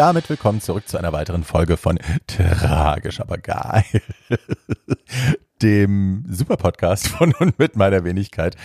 damit willkommen zurück zu einer weiteren Folge von Tragisch, aber geil. Dem Super-Podcast von und mit meiner Wenigkeit,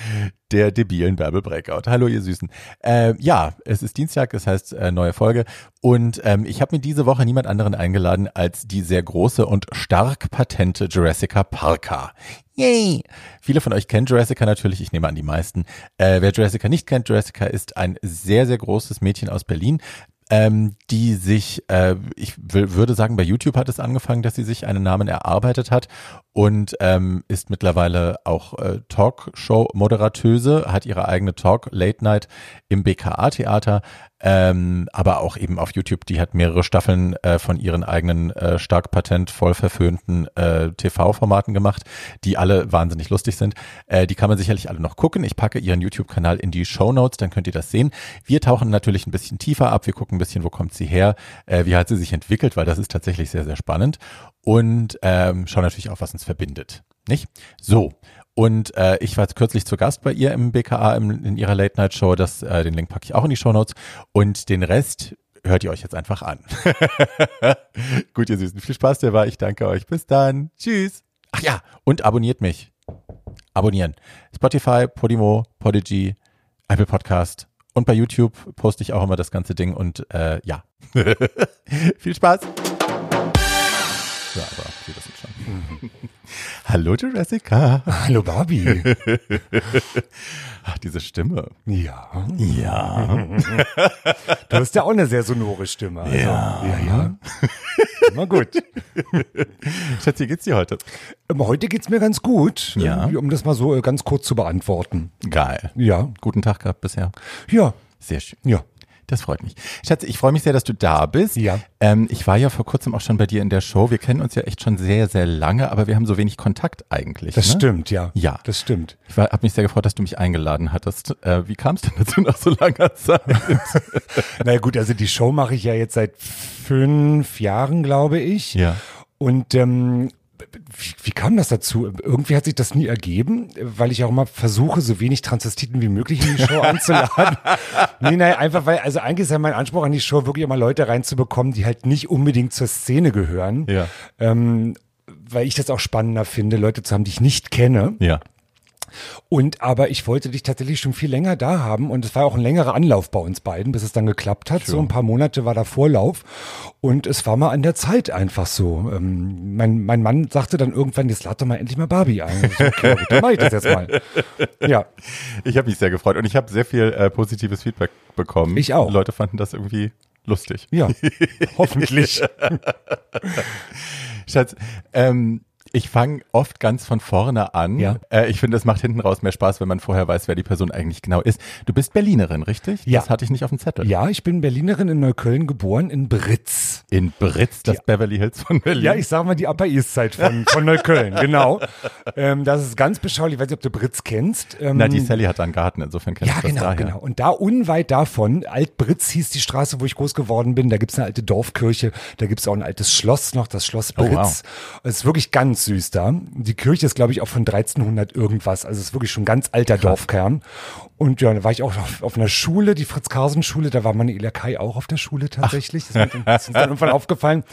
der debilen Bärbel Breakout. Hallo, ihr Süßen. Äh, ja, es ist Dienstag, das heißt äh, neue Folge. Und ähm, ich habe mir diese Woche niemand anderen eingeladen als die sehr große und stark patente Jurassica Parker. Yay! Viele von euch kennen Jurassica natürlich, ich nehme an die meisten. Äh, wer Jurassica nicht kennt, Jurassica ist ein sehr, sehr großes Mädchen aus Berlin, ähm, die sich, äh, ich würde sagen, bei YouTube hat es angefangen, dass sie sich einen Namen erarbeitet hat und ähm, ist mittlerweile auch äh, Talkshow-Moderatöse, hat ihre eigene Talk Late Night im BKA-Theater, ähm, aber auch eben auf YouTube. Die hat mehrere Staffeln äh, von ihren eigenen äh, stark patent voll verföhnten äh, TV-Formaten gemacht, die alle wahnsinnig lustig sind. Äh, die kann man sicherlich alle noch gucken. Ich packe ihren YouTube-Kanal in die Show Notes, dann könnt ihr das sehen. Wir tauchen natürlich ein bisschen tiefer ab. Wir gucken ein bisschen, wo kommt sie her, äh, wie hat sie sich entwickelt, weil das ist tatsächlich sehr, sehr spannend. Und ähm, schauen natürlich auch, was uns verbindet. Nicht? So, und äh, ich war kürzlich zu Gast bei ihr im BKA im, in ihrer Late Night Show. Das, äh, den Link packe ich auch in die Show Notes. Und den Rest hört ihr euch jetzt einfach an. Gut, ihr Süßen, viel Spaß dabei. Ich danke euch. Bis dann. Tschüss. Ach ja, und abonniert mich. Abonnieren. Spotify, Podimo, Podigy, Apple Podcast und bei YouTube poste ich auch immer das ganze Ding und äh, ja. viel Spaß. Ja, aber Sie wissen schon. Hallo Jessica. Hallo Barbie. Ach, diese Stimme. Ja. Ja. Du hast ja auch eine sehr sonore Stimme. Also, Ja. Ja, ja. Immer gut. Schatz, wie geht's dir heute? Ähm, Heute geht's mir ganz gut. Ja. Ähm, Um das mal so äh, ganz kurz zu beantworten. Geil. Ja. Guten Tag gehabt bisher. Ja. Sehr schön. Ja. Das freut mich. Schatz, ich freue mich sehr, dass du da bist. Ja. Ähm, ich war ja vor kurzem auch schon bei dir in der Show. Wir kennen uns ja echt schon sehr, sehr lange, aber wir haben so wenig Kontakt eigentlich. Das ne? stimmt, ja. Ja. Das stimmt. Ich habe mich sehr gefreut, dass du mich eingeladen hattest. Äh, wie kam es denn dazu nach so langer Zeit? Na gut, also die Show mache ich ja jetzt seit fünf Jahren, glaube ich. Ja. Und ähm, wie, wie kam das dazu? Irgendwie hat sich das nie ergeben, weil ich auch immer versuche, so wenig Transvestiten wie möglich in die Show einzuladen. nee, nein, einfach weil, also eigentlich ist ja mein Anspruch an die Show, wirklich immer Leute reinzubekommen, die halt nicht unbedingt zur Szene gehören. Ja. Ähm, weil ich das auch spannender finde, Leute zu haben, die ich nicht kenne. ja. Und aber ich wollte dich tatsächlich schon viel länger da haben und es war auch ein längerer Anlauf bei uns beiden, bis es dann geklappt hat. So ein paar Monate war da Vorlauf und es war mal an der Zeit einfach so. Ähm, mein, mein Mann sagte dann irgendwann, jetzt lad doch mal endlich mal Barbie ein. Ich okay, dann mach ich das jetzt mal. Ja, Ich habe mich sehr gefreut und ich habe sehr viel äh, positives Feedback bekommen. Ich auch. Leute fanden das irgendwie lustig. ja, hoffentlich. Schatz, ähm, ich fange oft ganz von vorne an. Ja. Äh, ich finde, es macht hinten raus mehr Spaß, wenn man vorher weiß, wer die Person eigentlich genau ist. Du bist Berlinerin, richtig? Ja. Das hatte ich nicht auf dem Zettel. Ja, ich bin Berlinerin in Neukölln geboren, in Britz. In Britz, das Beverly Hills von Berlin. Ja, ich sag mal die Upper East Side von, von Neukölln, genau. Ähm, das ist ganz beschaulich. Ich weiß nicht, ob du Britz kennst. Ähm, Na, die Sally hat da einen Garten, insofern kennst Ja, du das genau, daher. genau. Und da unweit davon, Altbritz hieß die Straße, wo ich groß geworden bin. Da gibt's eine alte Dorfkirche, da gibt's auch ein altes Schloss noch, das Schloss Oh, Britz. wow. Es ist wirklich ganz süß da. Die Kirche ist, glaube ich, auch von 1300 irgendwas. Also es ist wirklich schon ein ganz alter Dorfkern. Und ja, da war ich auch auf, auf einer Schule, die Fritz-Karsen-Schule, da war meine Ela Kai auch auf der Schule tatsächlich. Das ist uns dann irgendwann aufgefallen.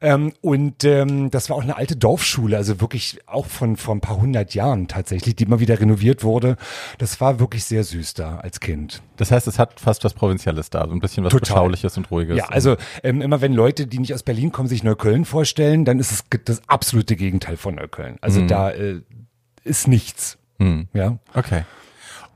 Ähm, und ähm, das war auch eine alte Dorfschule, also wirklich auch von vor ein paar hundert Jahren tatsächlich, die immer wieder renoviert wurde. Das war wirklich sehr süß da als Kind. Das heißt, es hat fast was Provinzielles da, so ein bisschen was Total. Beschauliches und Ruhiges. Ja, also ähm, immer wenn Leute, die nicht aus Berlin kommen, sich Neukölln vorstellen, dann ist es das absolute Gegenteil von Neukölln. Also Mhm. da äh, ist nichts. Ja. Okay.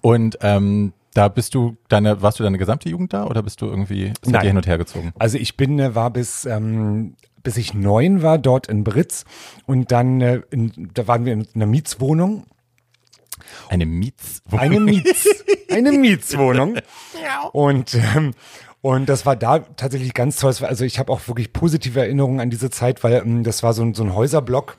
Und ähm, da bist du deine, warst du deine gesamte Jugend da oder bist du irgendwie seid Nein. hin und her gezogen? Also ich bin, äh, war bis, ähm, bis ich neun war dort in Britz und dann, äh, in, da waren wir in einer Mietswohnung. Eine Miets. Eine Miets, eine Mietswohnung. Und, ähm, und das war da tatsächlich ganz toll. Also ich habe auch wirklich positive Erinnerungen an diese Zeit, weil ähm, das war so ein, so ein Häuserblock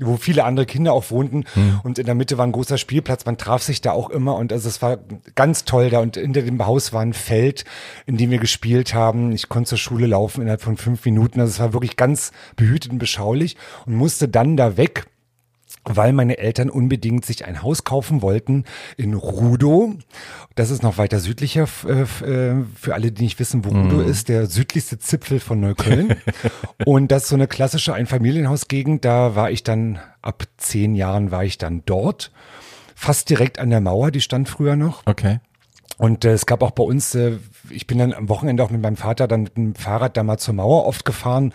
wo viele andere Kinder auch wohnten. Und in der Mitte war ein großer Spielplatz, man traf sich da auch immer. Und also es war ganz toll da. Und hinter dem Haus war ein Feld, in dem wir gespielt haben. Ich konnte zur Schule laufen innerhalb von fünf Minuten, also es war wirklich ganz behütet und beschaulich und musste dann da weg weil meine Eltern unbedingt sich ein Haus kaufen wollten in Rudow. Das ist noch weiter südlicher, äh, äh, für alle, die nicht wissen, wo Rudow Mhm. ist, der südlichste Zipfel von Neukölln. Und das ist so eine klassische Einfamilienhausgegend. Da war ich dann, ab zehn Jahren war ich dann dort. Fast direkt an der Mauer, die stand früher noch. Okay. Und äh, es gab auch bei uns, äh, ich bin dann am Wochenende auch mit meinem Vater dann mit dem Fahrrad da mal zur Mauer oft gefahren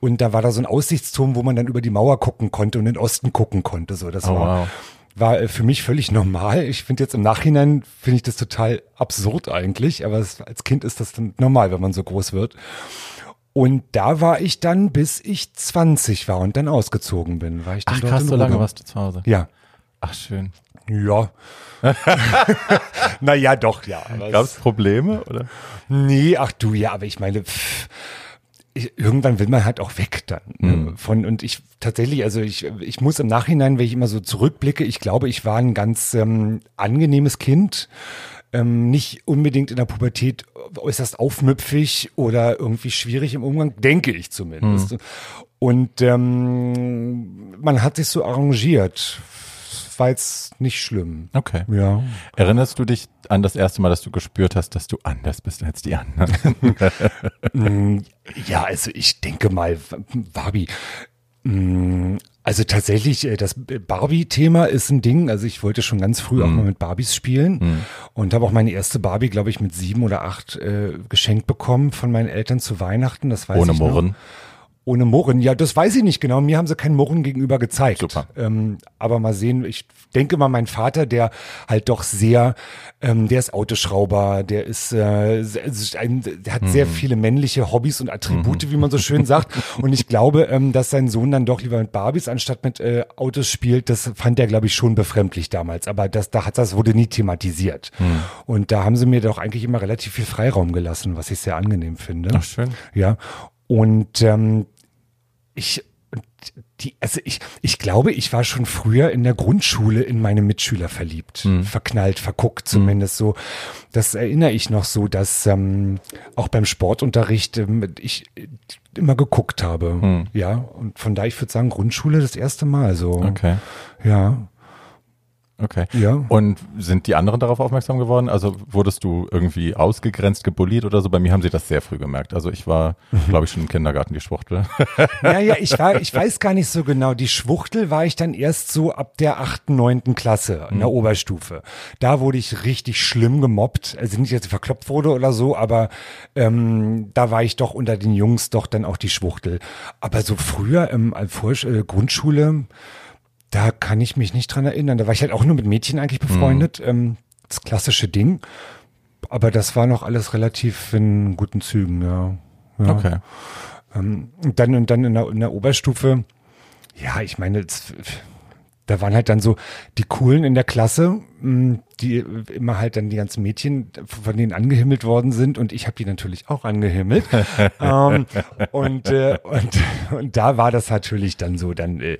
und da war da so ein Aussichtsturm, wo man dann über die Mauer gucken konnte und in den Osten gucken konnte. So, das Oh, war, wow. war äh, für mich völlig normal. Ich finde jetzt im Nachhinein finde ich das total absurd eigentlich, aber es, als Kind ist das dann normal, wenn man so groß wird. Und da war ich dann, bis ich 20 war und dann ausgezogen bin. War ich dann Ach krass, so lange warst du zu Hause. Ja. Ach schön. Ja. naja, doch, ja. Gab es Probleme oder? Nee, ach du, ja, aber ich meine, pff, ich, irgendwann will man halt auch weg dann. Ne? Von, und ich tatsächlich, also ich, ich muss im Nachhinein, wenn ich immer so zurückblicke, ich glaube, ich war ein ganz ähm, angenehmes Kind. Ähm, nicht unbedingt in der Pubertät äußerst aufmüpfig oder irgendwie schwierig im Umgang, denke ich zumindest. Und ähm, man hat sich so arrangiert. War jetzt nicht schlimm. Okay. Ja. Erinnerst du dich an das erste Mal, dass du gespürt hast, dass du anders bist als die anderen? Mm, Ja, also ich denke mal, Barbie. mm, Also tatsächlich, äh, das Barbie-Thema ist ein Ding. Also ich wollte schon ganz früh auch mal mit Barbies spielen und habe auch meine erste Barbie, glaube ich, mit sieben oder acht äh, geschenkt bekommen von meinen Eltern zu Weihnachten. Das weiß Ohne ich noch. Ohne Murren, ja, das weiß ich nicht genau. Mir haben sie kein Murren gegenüber gezeigt. Super. Ähm, aber mal sehen, ich denke mal, mein Vater, der halt doch sehr, ähm, der ist Autoschrauber, der ist, äh, se- ein, der hat sehr viele männliche Hobbys und Attribute, wie man so schön sagt. Und ich glaube, ähm, dass sein Sohn dann doch lieber mit Barbies anstatt mit äh, Autos spielt, das fand er, glaube ich, schon befremdlich damals. Aber das, da hat das wurde nie thematisiert. Und da haben sie mir doch eigentlich immer relativ viel Freiraum gelassen, was ich sehr angenehm finde. Ach schön. Ja. Und ähm, ich die, also ich, ich glaube, ich war schon früher in der Grundschule in meine Mitschüler verliebt, verknallt, verguckt zumindest so. Das erinnere ich noch so, dass ähm, auch beim Sportunterricht ähm, ich äh, immer geguckt habe. Ja, und von daher, ich würde sagen, Grundschule das erste Mal so. Okay. Ja, Okay. ja. Und sind die anderen darauf aufmerksam geworden? Also wurdest du irgendwie ausgegrenzt, gebulliert oder so? Bei mir haben sie das sehr früh gemerkt. Also ich war, glaube ich, schon im Kindergarten die Schwuchtel. Ja, ja, ich war, ich weiß gar nicht so genau. Die Schwuchtel war ich dann erst so ab der achten, neunten Klasse in der Oberstufe. Da wurde ich richtig schlimm gemobbt. Also nicht, dass ich verkloppt wurde oder so, aber ähm, da war ich doch unter den Jungs doch dann auch die Schwuchtel. Aber so früher im Vorsch äh, Grundschule, da kann ich mich nicht dran erinnern. Da war ich halt auch nur mit Mädchen eigentlich befreundet. Ähm, das klassische Ding. Aber das war noch alles relativ in guten Zügen, ja. ja. Okay. Ähm, und dann und dann in der, in der Oberstufe, ja, ich meine, es, da waren halt dann so die Coolen in der Klasse, mh, die immer halt dann die ganzen Mädchen von denen angehimmelt worden sind und ich habe die natürlich auch angehimmelt. ähm, und, äh, und und da war das natürlich dann so, dann äh,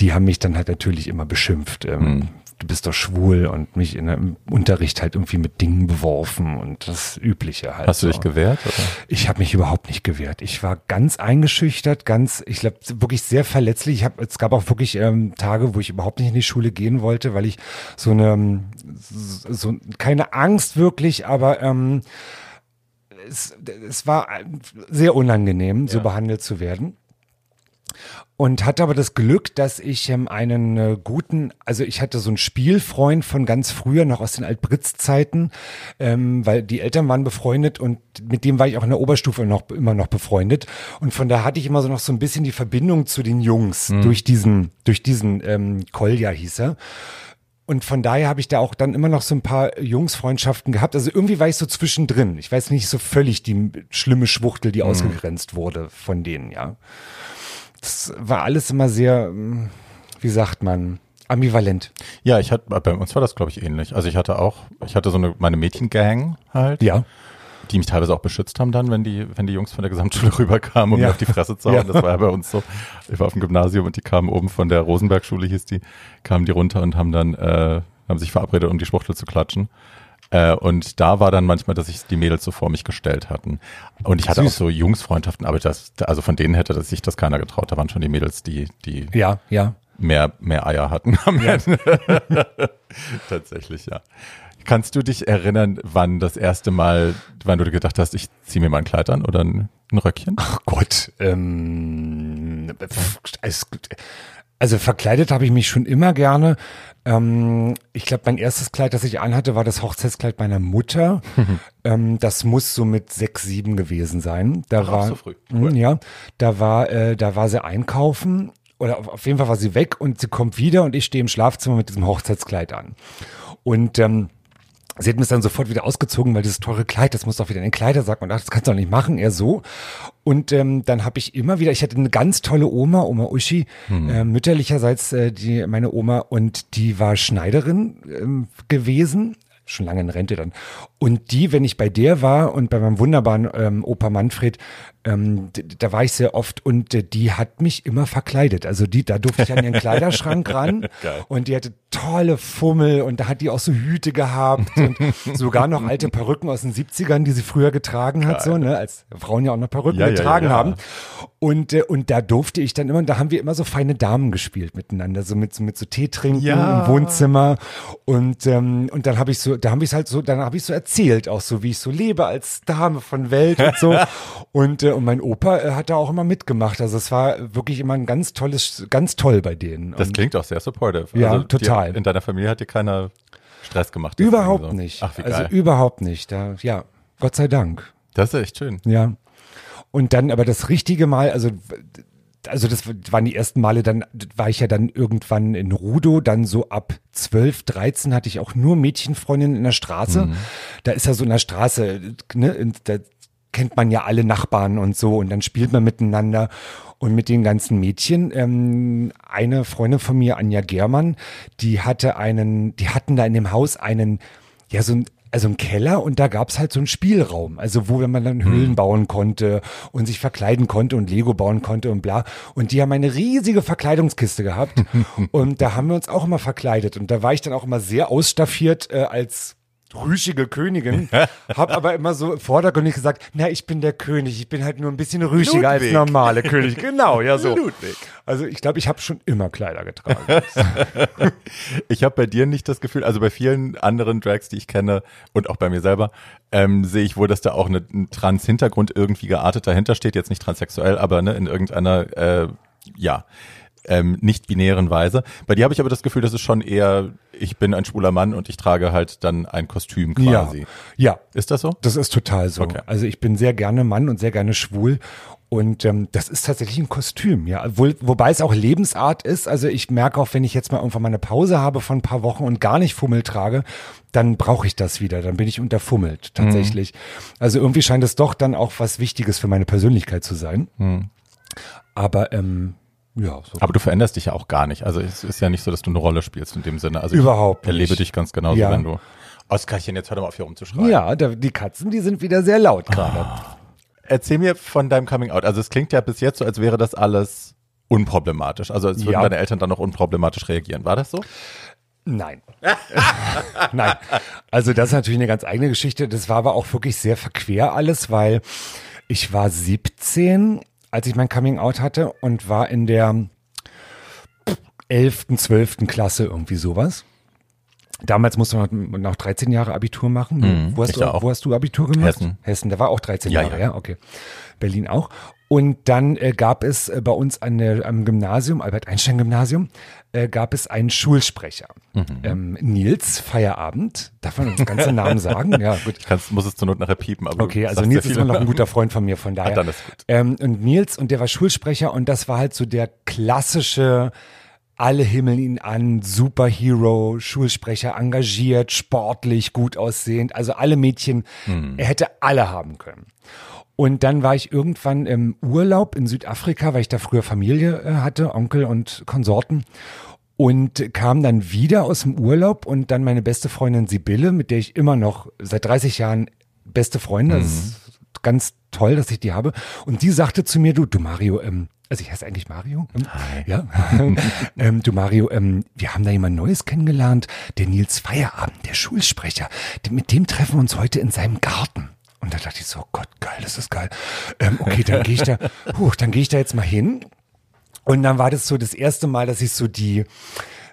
die haben mich dann halt natürlich immer beschimpft. Ähm, Du bist doch schwul und mich in, im Unterricht halt irgendwie mit Dingen beworfen und das Übliche halt. Hast du so. dich gewehrt? Oder? Ich habe mich überhaupt nicht gewehrt. Ich war ganz eingeschüchtert, ganz, ich glaube, wirklich sehr verletzlich. Ich hab, es gab auch wirklich ähm, Tage, wo ich überhaupt nicht in die Schule gehen wollte, weil ich so eine, ähm, so keine Angst wirklich, aber ähm, es, es war sehr unangenehm, so behandelt zu werden. Und hatte aber das Glück, dass ich ähm, einen äh, guten, also ich hatte so einen Spielfreund von ganz früher, noch aus den Altbritz-Zeiten, ähm, weil die Eltern waren befreundet und mit dem war ich auch in der Oberstufe noch immer noch befreundet. Und von da hatte ich immer so noch so ein bisschen die Verbindung zu den Jungs durch diesen, durch diesen ähm, Kolja hieß er. Und von daher habe ich da auch dann immer noch so ein paar Jungsfreundschaften gehabt. Also irgendwie war ich so zwischendrin. Ich weiß nicht so völlig die schlimme Schwuchtel, die ausgegrenzt wurde von denen, ja. Das war alles immer sehr, mm, wie sagt man, ambivalent. Ja, ich hatte, bei uns war das, glaube ich, ähnlich. Also ich hatte auch, ich hatte so eine, meine Mädchengang halt, Ja. die mich teilweise auch beschützt haben dann, wenn die, wenn die Jungs von der Gesamtschule rüberkamen, um Ja. mir auf die Fresse zu hauen. Ja. Das war ja bei uns so. Ich war auf dem Gymnasium und die kamen oben von der Rosenberg-Schule, hieß die, kamen die runter und haben dann, äh, haben sich verabredet, um die Schwuchtel zu klatschen. Äh, und da war dann manchmal, dass sich die Mädels so vor mich gestellt hatten. Und ich hatte Süß. auch so Jungsfreundschaften, aber das, also von denen hätte sich das keiner getraut. Da waren schon die Mädels, die, die Ja, ja. mehr, mehr Eier hatten am Ende. Tatsächlich, ja. Kannst du dich erinnern, wann das erste Mal, wann du gedacht hast, ich ziehe mir mal ein Kleid an oder ein, ein Röckchen? Ach Gott, ähm, es, also verkleidet habe ich mich schon immer gerne. Ähm, ich glaube, mein erstes Kleid, das ich anhatte, war das Hochzeitskleid meiner Mutter. ähm, das muss so mit sechs, sieben gewesen sein. Da Ach, war, so früh. Mm, Cool. ja, da war, äh, da war sie einkaufen oder auf, auf jeden Fall war sie weg und sie kommt wieder und ich stehe im Schlafzimmer mit diesem Hochzeitskleid an. Und ähm, Sie hat mir es dann sofort wieder ausgezogen, weil dieses teure Kleid, das muss doch wieder in den Kleidersack. Und dachte, das kannst du doch nicht machen, eher so. Und ähm, dann habe ich immer wieder, ich hatte eine ganz tolle Oma, Oma Uschi, äh, mütterlicherseits äh, die meine Oma, und die war Schneiderin ähm, gewesen, schon lange in Rente dann. Und die, wenn ich bei der war und bei meinem wunderbaren ähm, Opa Manfred, ähm, da war ich sehr oft und äh, die hat mich immer verkleidet. Also die, da durfte ich an ihren Kleiderschrank ran Geil. und die hatte tolle Fummel und da hat die auch so Hüte gehabt und sogar noch alte Perücken aus den 70ern, die sie früher getragen hat, so, ne, als Frauen ja auch noch Perücken Ja, getragen ja, ja. haben. Und, äh, und da durfte ich dann immer, und da haben wir immer so feine Damen gespielt miteinander, so mit, so mit so Tee trinken im Wohnzimmer. Und, ähm, und dann habe ich so, da habe ich halt so, dann habe ich so erzählt, auch so, wie ich so lebe als Dame von Welt und so. und, äh, und mein Opa äh, hat da auch immer mitgemacht. Also es war wirklich immer ein ganz tolles, ganz toll bei denen. Das und klingt auch sehr supportive. Ja, also total. Dir, in deiner Familie hat dir keiner Stress gemacht? überhaupt so. nicht. Ach, wie also geil. überhaupt nicht. Da, ja, Gott sei Dank. das ist echt schön. Ja. Und dann aber das richtige Mal, also also das waren die ersten Male, dann war ich ja dann irgendwann in Rudo, dann so ab 12, 13 hatte ich auch nur Mädchenfreundinnen in der Straße. Da ist ja so in der Straße, ne, da kennt man ja alle Nachbarn und so und dann spielt man miteinander und mit den ganzen Mädchen. Ähm, eine Freundin von mir, Anja Germann, die hatte einen, die hatten da in dem Haus einen, ja so ein also ein Keller und da gab's halt so einen Spielraum, also wo man dann Höhlen bauen konnte und sich verkleiden konnte und Lego bauen konnte und bla. Und die haben eine riesige Verkleidungskiste gehabt und da haben wir uns auch immer verkleidet und da war ich dann auch immer sehr ausstaffiert äh, als rüschige Königin, hab aber immer so vordergründig gesagt, na, ich bin der König, ich bin halt nur ein bisschen rüschiger als Ludwig. normale König. Genau, ja so. Ludwig. Also ich glaube, ich habe schon immer Kleider getragen. Ich habe bei dir nicht das Gefühl, also bei vielen anderen Drags, die ich kenne und auch bei mir selber, ähm, sehe ich wohl, dass da auch eine, ein Trans-Hintergrund irgendwie geartet dahinter steht. Jetzt nicht transsexuell, aber ne, in irgendeiner, äh, ja, ähm, nicht-binären Weise. Bei dir habe ich aber das Gefühl, das ist schon eher, ich bin ein schwuler Mann und ich trage halt dann ein Kostüm quasi. Ja, ja, Ist das so? Das ist total so. Okay. Also ich bin sehr gerne Mann und sehr gerne schwul. Und ähm, das ist tatsächlich ein Kostüm, ja. Wohl, wobei es auch Lebensart ist. Also ich merke auch, wenn ich jetzt mal irgendwann mal eine Pause habe von ein paar Wochen und gar nicht Fummel trage, dann brauche ich das wieder. Dann bin ich unterfummelt, tatsächlich. Also irgendwie scheint es doch dann auch was Wichtiges für meine Persönlichkeit zu sein. Aber ähm, ja, so. Aber du veränderst dich ja auch gar nicht. Also es ist ja nicht so, dass du eine Rolle spielst in dem Sinne. Also Überhaupt ich erlebe nicht. dich ganz genauso, Ja. wenn du. Oskarchen, jetzt hör doch mal auf hier rumzuschreien. Ja, die Katzen, die sind wieder sehr laut gerade. Erzähl mir von deinem Coming Out. Also es klingt ja bis jetzt so, als wäre das alles unproblematisch. Also als würden Ja. deine Eltern dann noch unproblematisch reagieren. War das so? Nein. Nein. Also das ist natürlich eine ganz eigene Geschichte. Das war aber auch wirklich sehr verquer alles, weil ich war 17, als ich mein Coming Out hatte und war in der 11., 12. Klasse irgendwie sowas. Damals musste man noch 13 Jahre Abitur machen. wo, hast du, wo hast du Abitur gemacht? Hessen. Hessen, da war auch 13 Ja, Jahre, ja. ja. okay. Berlin auch. Und dann äh, gab es äh, bei uns an der, am Gymnasium, Albert-Einstein-Gymnasium, äh, gab es einen Schulsprecher. Mhm. Ähm, Nils Feierabend, darf man uns ganze Namen sagen? Ja, gut. Ich kann's, muss es zur Not nachher piepen. Aber Okay, also Nils ist immer noch ein guter Freund von mir, von daher. dann ist gut. Ähm, und Nils, und der war Schulsprecher und das war halt so der klassische, alle himmeln ihn an, Superhero, Schulsprecher, engagiert, sportlich, gut aussehend, also alle Mädchen, Hm. er hätte alle haben können. Und dann war ich irgendwann im Urlaub in Südafrika, weil ich da früher Familie äh, hatte, Onkel und Konsorten. Und kam dann wieder aus dem Urlaub und dann meine beste Freundin Sibylle, mit der ich immer noch seit 30 Jahren beste Freunde, das ist ganz toll, dass ich die habe. Und die sagte zu mir, du, du Mario, ähm, also ich heiße eigentlich Mario. Ähm, Ja. ähm, du Mario, ähm, wir haben da jemand Neues kennengelernt, der Nils Feierabend, der Schulsprecher. Mit dem treffen wir uns heute in seinem Garten. Und da dachte ich so, Gott, geil, das ist geil. Ähm, okay, dann gehe ich da, huch, dann gehe ich da jetzt mal hin. Und dann war das so das erste Mal, dass ich so die,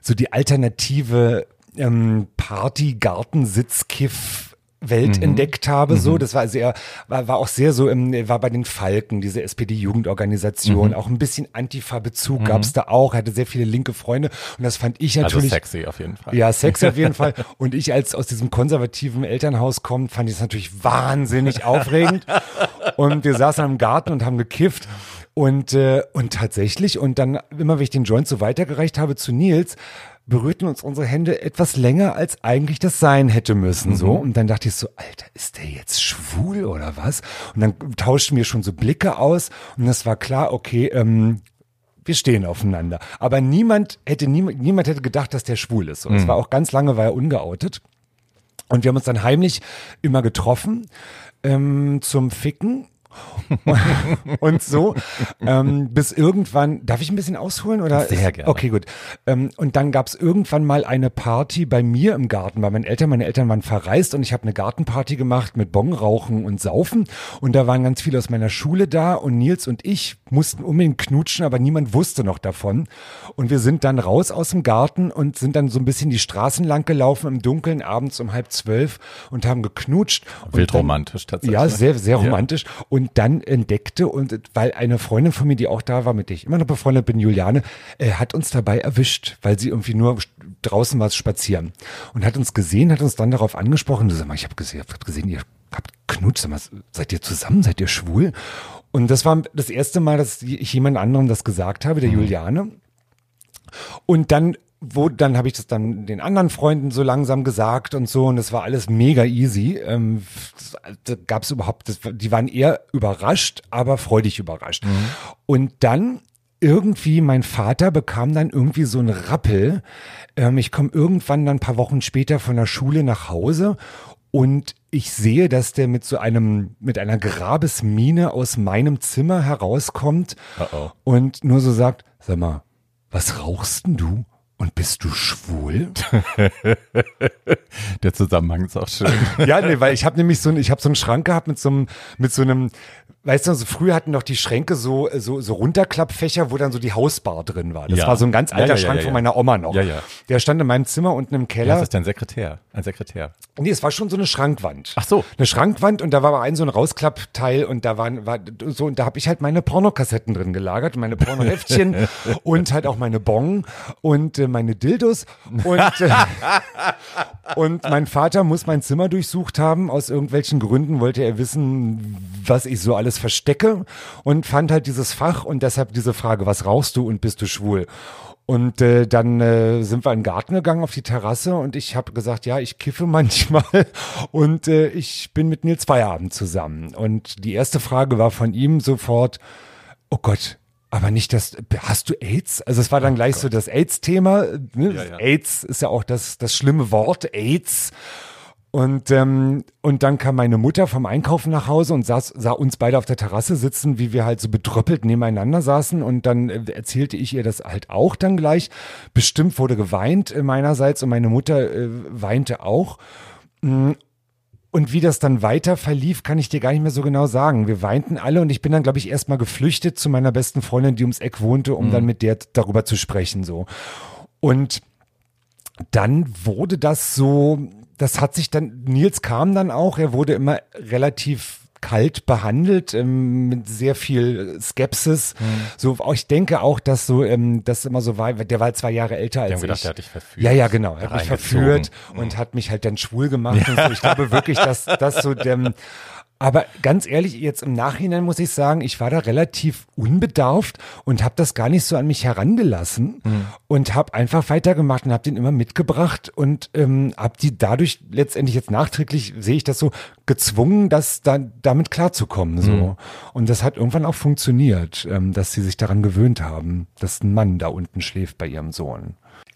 so die alternative ähm, Party, Garten, Sitzkiff, Welt mhm. entdeckt habe, so. Mhm. Das war sehr, war, war auch sehr so im, war bei den Falken, diese SPD-Jugendorganisation, mhm. auch ein bisschen Antifa-Bezug mhm. gab es da auch, hatte sehr viele linke Freunde und das fand ich also natürlich. Also sexy auf jeden Fall. Ja, sexy auf jeden Fall. Und ich als aus diesem konservativen Elternhaus komme, fand ich es natürlich wahnsinnig aufregend. Und wir saßen im Garten und haben gekifft. Und, äh, und tatsächlich, und dann, immer wenn ich den Joint so weitergereicht habe zu Nils, berührten uns unsere Hände etwas länger, als eigentlich das sein hätte müssen, mhm. so. Und dann dachte ich so, Alter, ist der jetzt schwul oder was? Und dann tauschten wir schon so Blicke aus und das war klar, okay, ähm, wir stehen aufeinander. Aber niemand hätte, niemand, niemand hätte gedacht, dass der schwul ist. Und es mhm. war auch ganz lange, war er ungeoutet. Und wir haben uns dann heimlich immer getroffen ähm, zum Ficken und so, ähm, bis irgendwann, darf ich ein bisschen ausholen oder? Sehr gerne. Okay, gut. Ähm, und dann gab es irgendwann mal eine Party bei mir im Garten, weil meine Eltern, meine Eltern waren verreist und ich habe eine Gartenparty gemacht mit Bongrauchen und Saufen und da waren ganz viele aus meiner Schule da und Nils und ich mussten unbedingt knutschen, aber niemand wusste noch davon und wir sind dann raus aus dem Garten und sind dann so ein bisschen die Straßen lang gelaufen im Dunkeln abends um halb zwölf und haben geknutscht. Wild romantisch tatsächlich. Ja, sehr, sehr romantisch. Ja. Und und dann entdeckte und weil eine Freundin von mir, die auch da war, mit der ich immer noch befreundet bin, Juliane, äh, hat uns dabei erwischt, weil sie irgendwie nur draußen war spazieren und hat uns gesehen, hat uns dann darauf angesprochen, du sag mal, ich habe gesehen, hab gesehen, ihr habt knutscht, sag mal, seid ihr zusammen, seid ihr schwul? Und das war das erste Mal, dass ich jemand anderem das gesagt habe, der mhm. Juliane. Und dann wo dann habe ich das dann den anderen Freunden so langsam gesagt und so und es war alles mega easy. Ähm, da gab es überhaupt, das, die waren eher überrascht, aber freudig überrascht. Mhm. Und dann irgendwie mein Vater bekam dann irgendwie so ein Rappel. Ähm, ich komme irgendwann dann ein paar Wochen später von der Schule nach Hause und ich sehe, dass der mit so einem, mit einer Grabesmine aus meinem Zimmer herauskommt uh -oh. und nur so sagt, sag mal, was rauchst denn du? Und bist du schwul? Der Zusammenhang ist auch schön. ja, nee, weil ich habe nämlich so, ich habe so einen Schrank gehabt mit so einem, mit so einem, weißt du, so früher hatten doch die Schränke so, so, so Runterklappfächer, wo dann so die Hausbar drin war. Das ja. war so ein ganz alter ja, ja, Schrank von meiner Oma noch. Ja, ja. Der stand in meinem Zimmer unten im Keller. das ist dein Sekretär, ein Sekretär. Nee, es war schon so eine Schrankwand. Ach so. Eine Schrankwand und da war aber ein so ein Rausklappteil und da waren, war so, und da habe ich halt meine Pornokassetten drin gelagert, meine Pornoheftchen und halt auch meine Bong und äh, meine Dildos und, äh, und mein Vater muss mein Zimmer durchsucht haben. Aus irgendwelchen Gründen wollte er wissen, was ich so alles alles verstecke und fand halt dieses Fach und deshalb diese Frage, was rauchst du und bist du schwul? Und äh, dann äh, sind wir in den Garten gegangen auf die Terrasse und ich habe gesagt, ja, ich kiffe manchmal und äh, ich bin mit Nils Feierabend zusammen. Und die erste Frage war von ihm sofort, oh Gott, aber nicht das, hast du AIDS? Also es war dann oh gleich Gott. so das AIDS-Thema. Ne? Ja, ja. AIDS ist ja auch das, das schlimme Wort, AIDS. Und, ähm, und dann kam meine Mutter vom Einkaufen nach Hause und saß, sah uns beide auf der Terrasse sitzen, wie wir halt so betröppelt nebeneinander saßen. Und dann äh, erzählte ich ihr das halt auch dann gleich. Bestimmt wurde geweint äh, meinerseits und meine Mutter äh, weinte auch. Mm, und wie das dann weiter verlief, kann ich dir gar nicht mehr so genau sagen. Wir weinten alle und ich bin dann, glaube ich, erstmal geflüchtet zu meiner besten Freundin, die ums Eck wohnte, um mhm. dann mit der darüber zu sprechen, so. Und dann wurde das so, das hat sich dann, Nils kam dann auch, er wurde immer relativ kalt behandelt, ähm, mit sehr viel Skepsis. Mhm. So, ich denke auch, dass so, ähm, das immer so war, der war zwei Jahre älter als ich. Gedacht, ich. Der hat dich verführt. Ja, ja, genau. Er hat mich verführt mhm. und hat mich halt dann schwul gemacht. Ja. Und so. Ich glaube wirklich, dass das so dem, aber ganz ehrlich, jetzt im Nachhinein muss ich sagen, ich war da relativ unbedarft und habe das gar nicht so an mich herangelassen mhm. und habe einfach weitergemacht und habe den immer mitgebracht und ähm, habe die dadurch letztendlich jetzt nachträglich sehe ich das so gezwungen, das da, damit klarzukommen so mhm. und das hat irgendwann auch funktioniert, ähm, dass sie sich daran gewöhnt haben, dass ein Mann da unten schläft bei ihrem Sohn.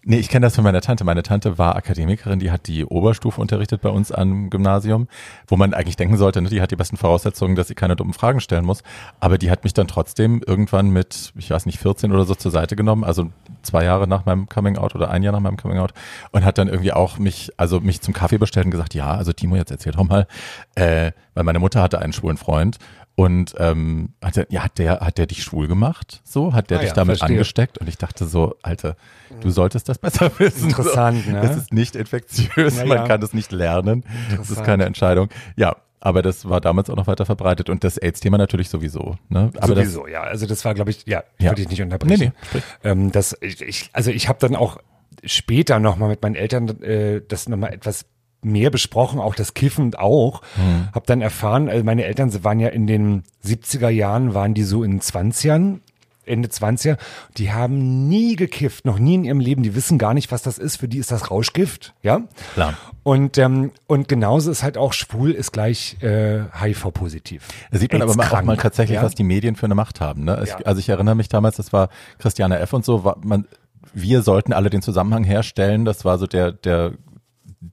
Nee, ich kenne das von meiner Tante. Meine Tante war Akademikerin, die hat die Oberstufe unterrichtet bei uns am Gymnasium, wo man eigentlich denken sollte, ne, die hat die besten Voraussetzungen, dass sie keine dummen Fragen stellen muss. Aber die hat mich dann trotzdem irgendwann mit, ich weiß nicht, 14 oder so zur Seite genommen, also zwei Jahre nach meinem Coming Out oder ein Jahr nach meinem Coming Out und hat dann irgendwie auch mich, also mich zum Kaffee bestellt und gesagt, ja, also Timo, jetzt erzähl doch mal, äh, weil meine Mutter hatte einen schwulen Freund Und ähm, hat der, ja, hat der, hat der dich schwul gemacht? So? Hat der Ah dich ja, damit verstehe. angesteckt? Und ich dachte so, Alter, du solltest das besser wissen. Interessant, so. ne? Das ist nicht infektiös, Ja, man ja. kann das nicht lernen. Das ist keine Entscheidung. Ja, aber das war damals auch noch weiter verbreitet und das AIDS-Thema natürlich sowieso. Ne? Aber das, Sowieso, ja. Also das war, glaube ich, ja, Ja. würde ich nicht unterbrechen. Nee, nee, ähm, das, ich, ich, also ich habe dann auch später nochmal mit meinen Eltern äh, das nochmal etwas mehr besprochen, auch das Kiffen auch. Hm. Hab dann erfahren, also meine Eltern sie waren ja in den 70er Jahren, waren die so in 20ern, Ende 20er, die haben nie gekifft, noch nie in ihrem Leben, die wissen gar nicht, was das ist, für die ist das Rauschgift, ja. Klar. Und, ähm, und genauso ist halt auch schwul ist gleich äh, HIV-positiv. Da sieht man aber mal auch mal tatsächlich, ja? was die Medien für eine Macht haben. Ne? Ich, Ja. Also ich erinnere mich damals, das war Christiane F. und so, war man, wir sollten alle den Zusammenhang herstellen. Das war so der, der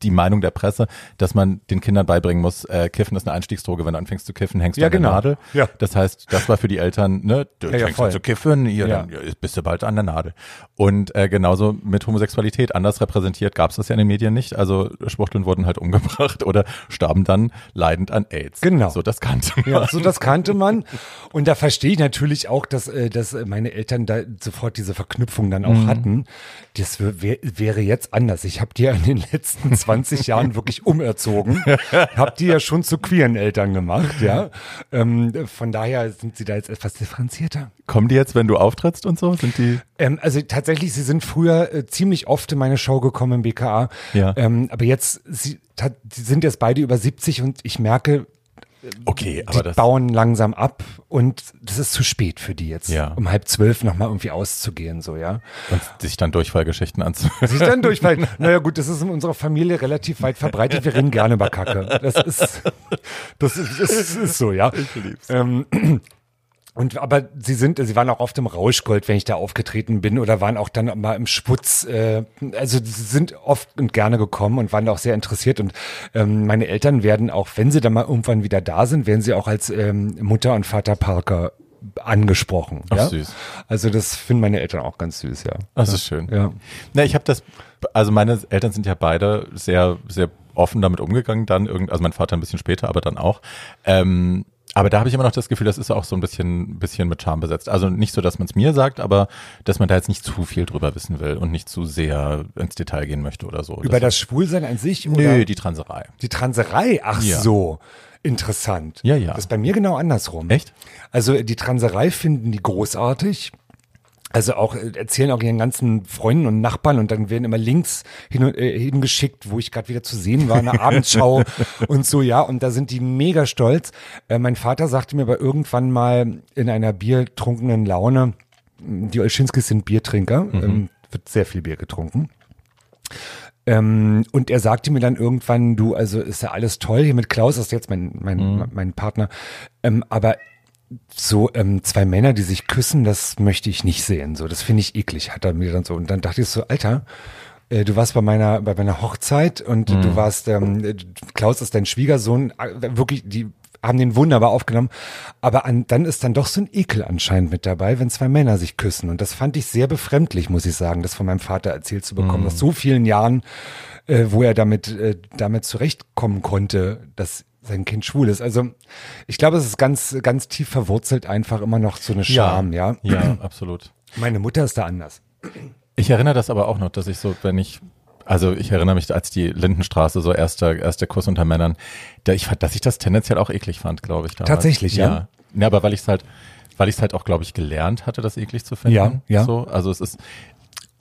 die Meinung der Presse, dass man den Kindern beibringen muss, äh, Kiffen ist eine Einstiegsdroge. Wenn du anfängst zu kiffen, hängst du Ja, an der genau. Nadel. Ja. Das heißt, das war für die Eltern, ne, du Ja, ja, fängst voll. an zu kiffen, hier, Ja. dann ja, bist du bald an der Nadel. Und äh, genauso mit Homosexualität, anders repräsentiert gab es das ja in den Medien nicht. Also Schwuchteln wurden halt umgebracht oder starben dann leidend an AIDS. Genau. So, das kannte man. Ja, so das kannte man. Und da verstehe ich natürlich auch, dass, äh, dass meine Eltern da sofort diese Verknüpfung dann auch hatten. Das wär, wär, wäre jetzt anders. Ich habe ja in den letzten 20 Jahren wirklich umerzogen. Hab die ja schon zu queeren Eltern gemacht, ja. Ähm, von daher sind sie da jetzt etwas differenzierter. Kommen die jetzt, wenn du auftrittst und so? Sind die? Ähm, also tatsächlich, sie sind früher äh, ziemlich oft in meine Show gekommen im BKA. Ja. Ähm, aber jetzt, sie, sind jetzt beide über 70 und ich merke, Okay, die bauen langsam ab und das ist zu spät für die jetzt, Ja. um halb zwölf nochmal irgendwie auszugehen, so, ja. und sich dann Durchfallgeschichten anzuhören. Sich dann durchfallen. naja, gut, das ist in unserer Familie relativ weit verbreitet. Wir reden gerne über Kacke. Das ist, das ist, das ist, ist so, ja. Ich lieb's. Ähm, und aber sie sind, sie waren auch oft im Rauschgold, wenn ich da aufgetreten bin, oder waren auch dann mal im Sputz. Äh, also sie sind oft und gerne gekommen und waren auch sehr interessiert. Und ähm, meine Eltern werden auch, wenn sie dann mal irgendwann wieder da sind, werden sie auch als ähm, Mutter und Vater Parker angesprochen. Ach, ja? süß. Also das finden meine Eltern auch ganz süß, ja. Das ist schön. Ja. Na, ich habe das, also meine Eltern sind ja beide sehr, sehr offen damit umgegangen, dann irgend, also mein Vater ein bisschen später, aber dann auch. Ähm, aber da habe ich immer noch das Gefühl, das ist auch so ein bisschen, bisschen mit Charme besetzt. Also nicht so, dass man es mir sagt, aber dass man da jetzt nicht zu viel drüber wissen will und nicht zu sehr ins Detail gehen möchte oder so. Über das Schwulsein an sich? Nö, oder? die Transerei. Die Transerei, ach Ja. so. Interessant. Ja, ja. Das ist bei mir genau andersrum. Echt? Also die Transerei finden die großartig. Also auch äh, erzählen auch ihren ganzen Freunden und Nachbarn und dann werden immer Links hin und, äh, hingeschickt, wo ich gerade wieder zu sehen war, eine Abendschau und so, ja. Und da sind die mega stolz. Äh, mein Vater sagte mir aber irgendwann mal in einer biertrunkenen Laune, die Olschinskis sind Biertrinker, ähm, wird sehr viel Bier getrunken. Ähm, und er sagte mir dann irgendwann, du, also ist ja alles toll hier mit Klaus, das ist jetzt mein, mein, mein Partner, ähm, aber so ähm, zwei Männer, die sich küssen, das möchte ich nicht sehen. So, das finde ich eklig, hat er mir dann so. Und dann dachte ich so, Alter, äh, du warst bei meiner bei meiner Hochzeit und du warst ähm, äh, Klaus ist dein Schwiegersohn, äh, wirklich die haben den wunderbar aufgenommen, aber an, dann ist dann doch so ein Ekel anscheinend mit dabei, wenn zwei Männer sich küssen. Und das fand ich sehr befremdlich, muss ich sagen, das von meinem Vater erzählt zu bekommen, nach so vielen Jahren, äh, wo er damit äh, damit zurechtkommen konnte, dass sein Kind schwul ist. Also ich glaube, es ist ganz ganz tief verwurzelt einfach immer noch so eine Scham, ja. Ja, absolut. Meine Mutter ist da anders. Ich erinnere das aber auch noch, dass ich so, wenn ich, also ich erinnere mich, als die Lindenstraße so erster, erster Kurs unter Männern, da ich, dass ich das tendenziell auch eklig fand, glaube ich. Damals. Tatsächlich, ja? ja? Ja, aber weil ich es halt, weil ich es halt auch, glaube ich, gelernt hatte, das eklig zu finden. Ja, ja. So, also es ist,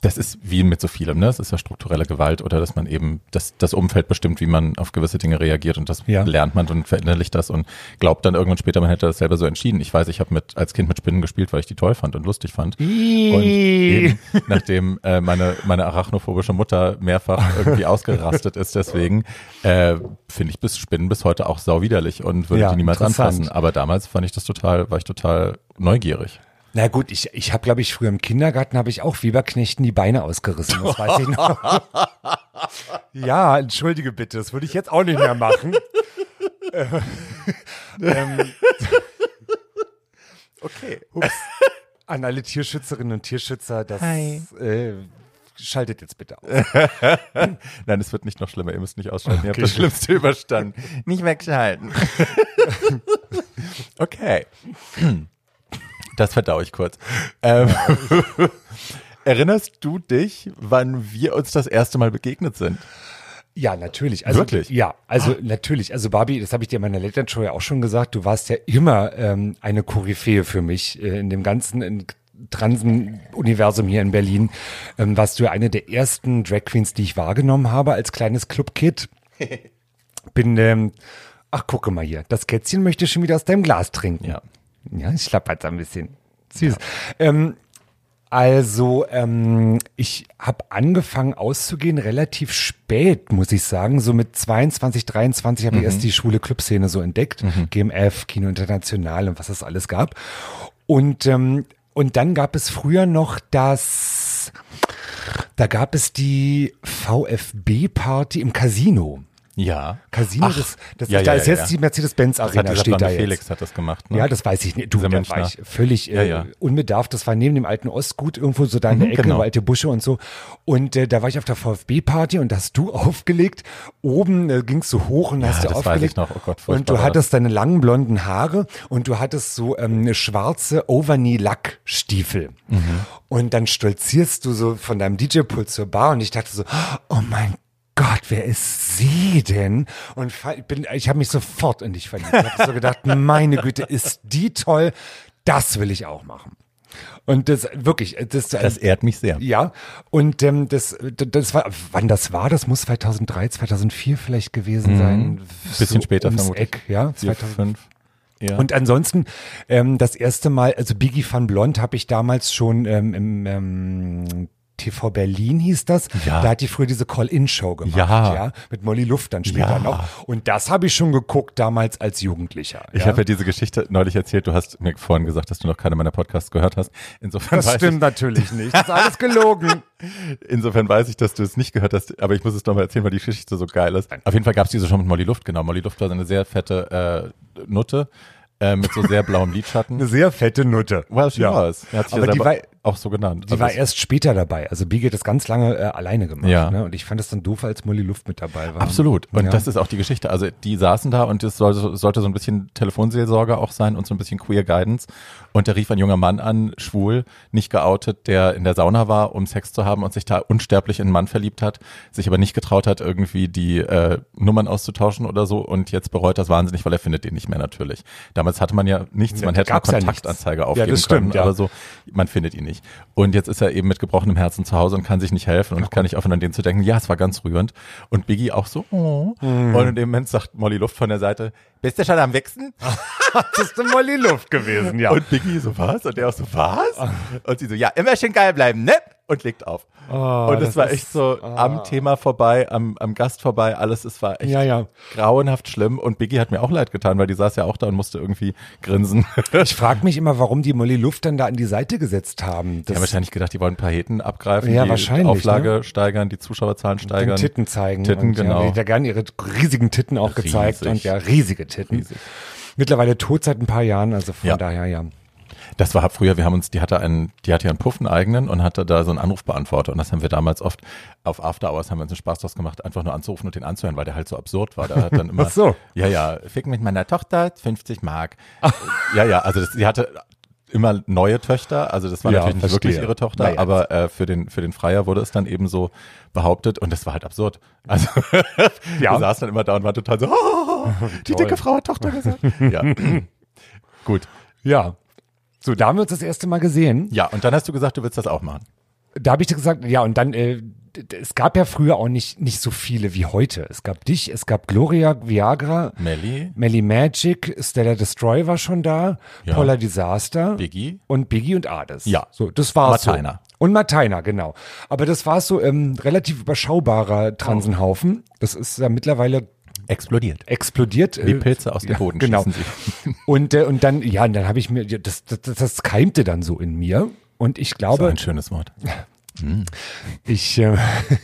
das ist wie mit so vielem, ne? Es ist ja strukturelle Gewalt oder dass man eben, das, das Umfeld bestimmt, wie man auf gewisse Dinge reagiert und das Ja. lernt man und verinnerlicht das und glaubt dann irgendwann später, man hätte das selber so entschieden. Ich weiß, ich habe mit als Kind mit Spinnen gespielt, weil ich die toll fand und lustig fand. Und eben, nachdem äh, meine, meine arachnophobische Mutter mehrfach irgendwie ausgerastet ist, deswegen äh, finde ich bis Spinnen bis heute auch sau widerlich und würde Ja, die niemals anfassen. Aber damals fand ich das total, war ich total neugierig. Na gut, ich, ich habe, glaube ich, früher im Kindergarten habe ich auch Weberknechten die Beine ausgerissen. Das weiß ich noch. ja, entschuldige bitte, das würde ich jetzt auch nicht mehr machen. Äh, ähm, Okay. ups. An alle Tierschützerinnen und Tierschützer, das äh, schaltet jetzt bitte aus. Nein, es wird nicht noch schlimmer. Ihr müsst nicht ausschalten. Ihr habt Okay. das Schlimmste überstanden. Nicht wegschalten. Okay. Das verdaue ich kurz. Ähm, erinnerst du dich, wann wir uns das erste Mal begegnet sind? Ja, natürlich. Also, Wirklich? Ja, also natürlich. Also Barbie, das habe ich dir in meiner Late Show ja auch schon gesagt, du warst ja immer ähm, eine Koryphäe für mich äh, in dem ganzen in Transen-Universum hier in Berlin. Ähm, warst du ja eine der ersten Drag Queens, die ich wahrgenommen habe als kleines Clubkid. Bin, ähm, ach gucke mal hier, das Kätzchen möchte schon wieder aus deinem Glas trinken. Ja. Ja, ich schlappert ein bisschen. Süß. Ähm, also, ähm, ich habe angefangen auszugehen relativ spät, muss ich sagen. So mit 22, 23 habe ich erst die schwule Clubszene so entdeckt. GMF, Kino International und was es alles gab. Und, ähm, und dann gab es früher noch das, da gab es die VfB-Party im Casino. Ja. Casino, Ach, das, das ja, da ja, ist jetzt ja. die Mercedes-Benz Das Arena hat dieser steht da jetzt. Felix hat das gemacht, ne? Ja, das weiß ich nicht. Du, da war ich völlig äh, unbedarft. Das war neben dem alten Ostgut irgendwo so da in der Mhm, Ecke, genau. alte Busche und so. Und äh, da war ich auf der VfB-Party und da hast du aufgelegt. Oben äh, gingst du hoch und hast du das weiß aufgelegt. ich noch. Oh Gott, und du hattest deine langen blonden Haare und du hattest so ähm, eine schwarze Overknee-Lackstiefel. Mhm. Und dann stolzierst du so von deinem DJ-Pult zur Bar und ich dachte so, oh mein Gott, wer ist sie denn? Und bin, ich habe mich sofort in dich verliebt. Ich habe so gedacht, meine Güte, ist die toll. Das will ich auch machen. Und das wirklich, das, Das ehrt mich sehr. ja. Und ähm, das, das war, wann das war, das muss 2003, 2004 vielleicht gewesen sein. Mhm. Bisschen später ums vermutlich. Eck, ja. Vier, 2000. fünf. Ja. Und ansonsten ähm, das erste Mal, also Biggie van Blond habe ich damals schon ähm, im ähm, TV Berlin hieß das. Ja. Da hat die früher diese Call-In-Show gemacht, Ja. ja, mit Molly Luft dann später Ja. noch. Und das habe ich schon geguckt damals als Jugendlicher. Ich habe ja diese Geschichte neulich erzählt. Du hast mir vorhin gesagt, dass du noch keine meiner Podcasts gehört hast. Insofern das stimmt natürlich nicht. Das ist alles gelogen. ich, insofern weiß ich, dass du es nicht gehört hast. Aber ich muss es nochmal erzählen, weil die Geschichte so geil ist. Auf jeden Fall gab es diese schon mit Molly Luft. Genau, Molly Luft war so eine sehr fette äh, Nutte äh, mit so sehr blauem Lidschatten. Eine sehr fette Nutte. Well, she Ja. was. Er hat sich Aber ja die war- auch so genannt. Die Also war erst später dabei. Also Biggie hat das ganz lange äh, alleine gemacht. Ja. Ne? Und ich fand es dann doof, als Molly Luft mit dabei war. Absolut. Und Ja. das ist auch die Geschichte. Also die saßen da und es sollte, sollte so ein bisschen Telefonseelsorge auch sein und so ein bisschen Queer Guidance. Und da rief ein junger Mann an, schwul, nicht geoutet, der in der Sauna war, um Sex zu haben und sich da unsterblich in einen Mann verliebt hat, sich aber nicht getraut hat, irgendwie die äh, Nummern auszutauschen oder so und jetzt bereut das wahnsinnig, weil er findet den nicht mehr natürlich. Damals hatte man ja nichts, Ja, man hätte eine ja Kontaktanzeige nichts. aufgeben Ja, das stimmt, können, ja. aber so, man findet ihn nicht. Und jetzt ist er eben mit gebrochenem Herzen zu Hause und kann sich nicht helfen und kann nicht aufhören, an den zu denken, ja, es war ganz rührend. Und Biggie auch so, oh. Mhm. Und in dem Moment sagt Molly Luft von der Seite, bist du schon am Wichsen? das ist eine Molly Luft gewesen, ja. Und Biggie so, was? Und der auch so, was? Und sie so, ja, immer schön geil bleiben, ne? Und legt auf. Oh, und es war ist- echt so am Thema vorbei, am, am Gast vorbei, alles, es war echt Ja, ja. grauenhaft schlimm. Und Biggie hat mir auch leid getan, weil die saß ja auch da und musste irgendwie grinsen. Ich frage mich immer, warum die Molly Luft dann da an die Seite gesetzt haben. Die Das haben wahrscheinlich gedacht, die wollen ein paar Heten abgreifen, Ja, die wahrscheinlich, Auflage steigern, die Zuschauerzahlen den steigern. Titten zeigen. Titten, und, genau. Ja, die hat ja gerne ihre riesigen Titten auch gezeigt. Riesig. Und ja, riesige Titten. Riesig. Mittlerweile tot seit ein paar Jahren, also von Ja. daher ja. Das war früher, wir haben uns, die hatte einen, die hatte ja einen Puff einen eigenen und hatte da so einen Anrufbeantworter und das haben wir damals oft auf After Hours haben wir uns einen Spaß draus gemacht, einfach nur anzurufen und den anzuhören, weil der halt so absurd war. Da hat dann immer, Ach so. ja, ja, ficken mit meiner Tochter, 50 Mark. ja, ja, also das, sie hatte immer neue Töchter, also das war Ja, natürlich nicht wirklich ihre Tochter, Naja. aber äh, für den für den Freier wurde es dann eben so behauptet und das war halt absurd. Also Ja. wir saßen dann immer da und waren total so, oh, die dicke Frau hat Tochter gesagt. ja, gut. Ja. So, da haben wir uns das erste Mal gesehen. Ja, und dann hast du gesagt, du willst das auch machen. Da habe ich dir gesagt, ja, und dann, äh, es gab ja früher auch nicht, nicht so viele wie heute. Es gab dich, es gab Gloria, Viagra, Melly, Melly Magic, Stella Destroy war schon da, Ja. Paula Disaster Biggie. und Biggie und Ades. Ja. So, das war's. Martina. So. Und Martina, genau. Aber das war so ähm, relativ überschaubarer Transenhaufen. Das ist ja mittlerweile explodiert. explodiert. Wie äh, Pilze aus dem ja, Boden genau. Und, äh, und dann, ja, und dann habe ich mir, das, das, das, keimte dann so in mir. Und ich So glaube, ein schönes Wort. ich, äh,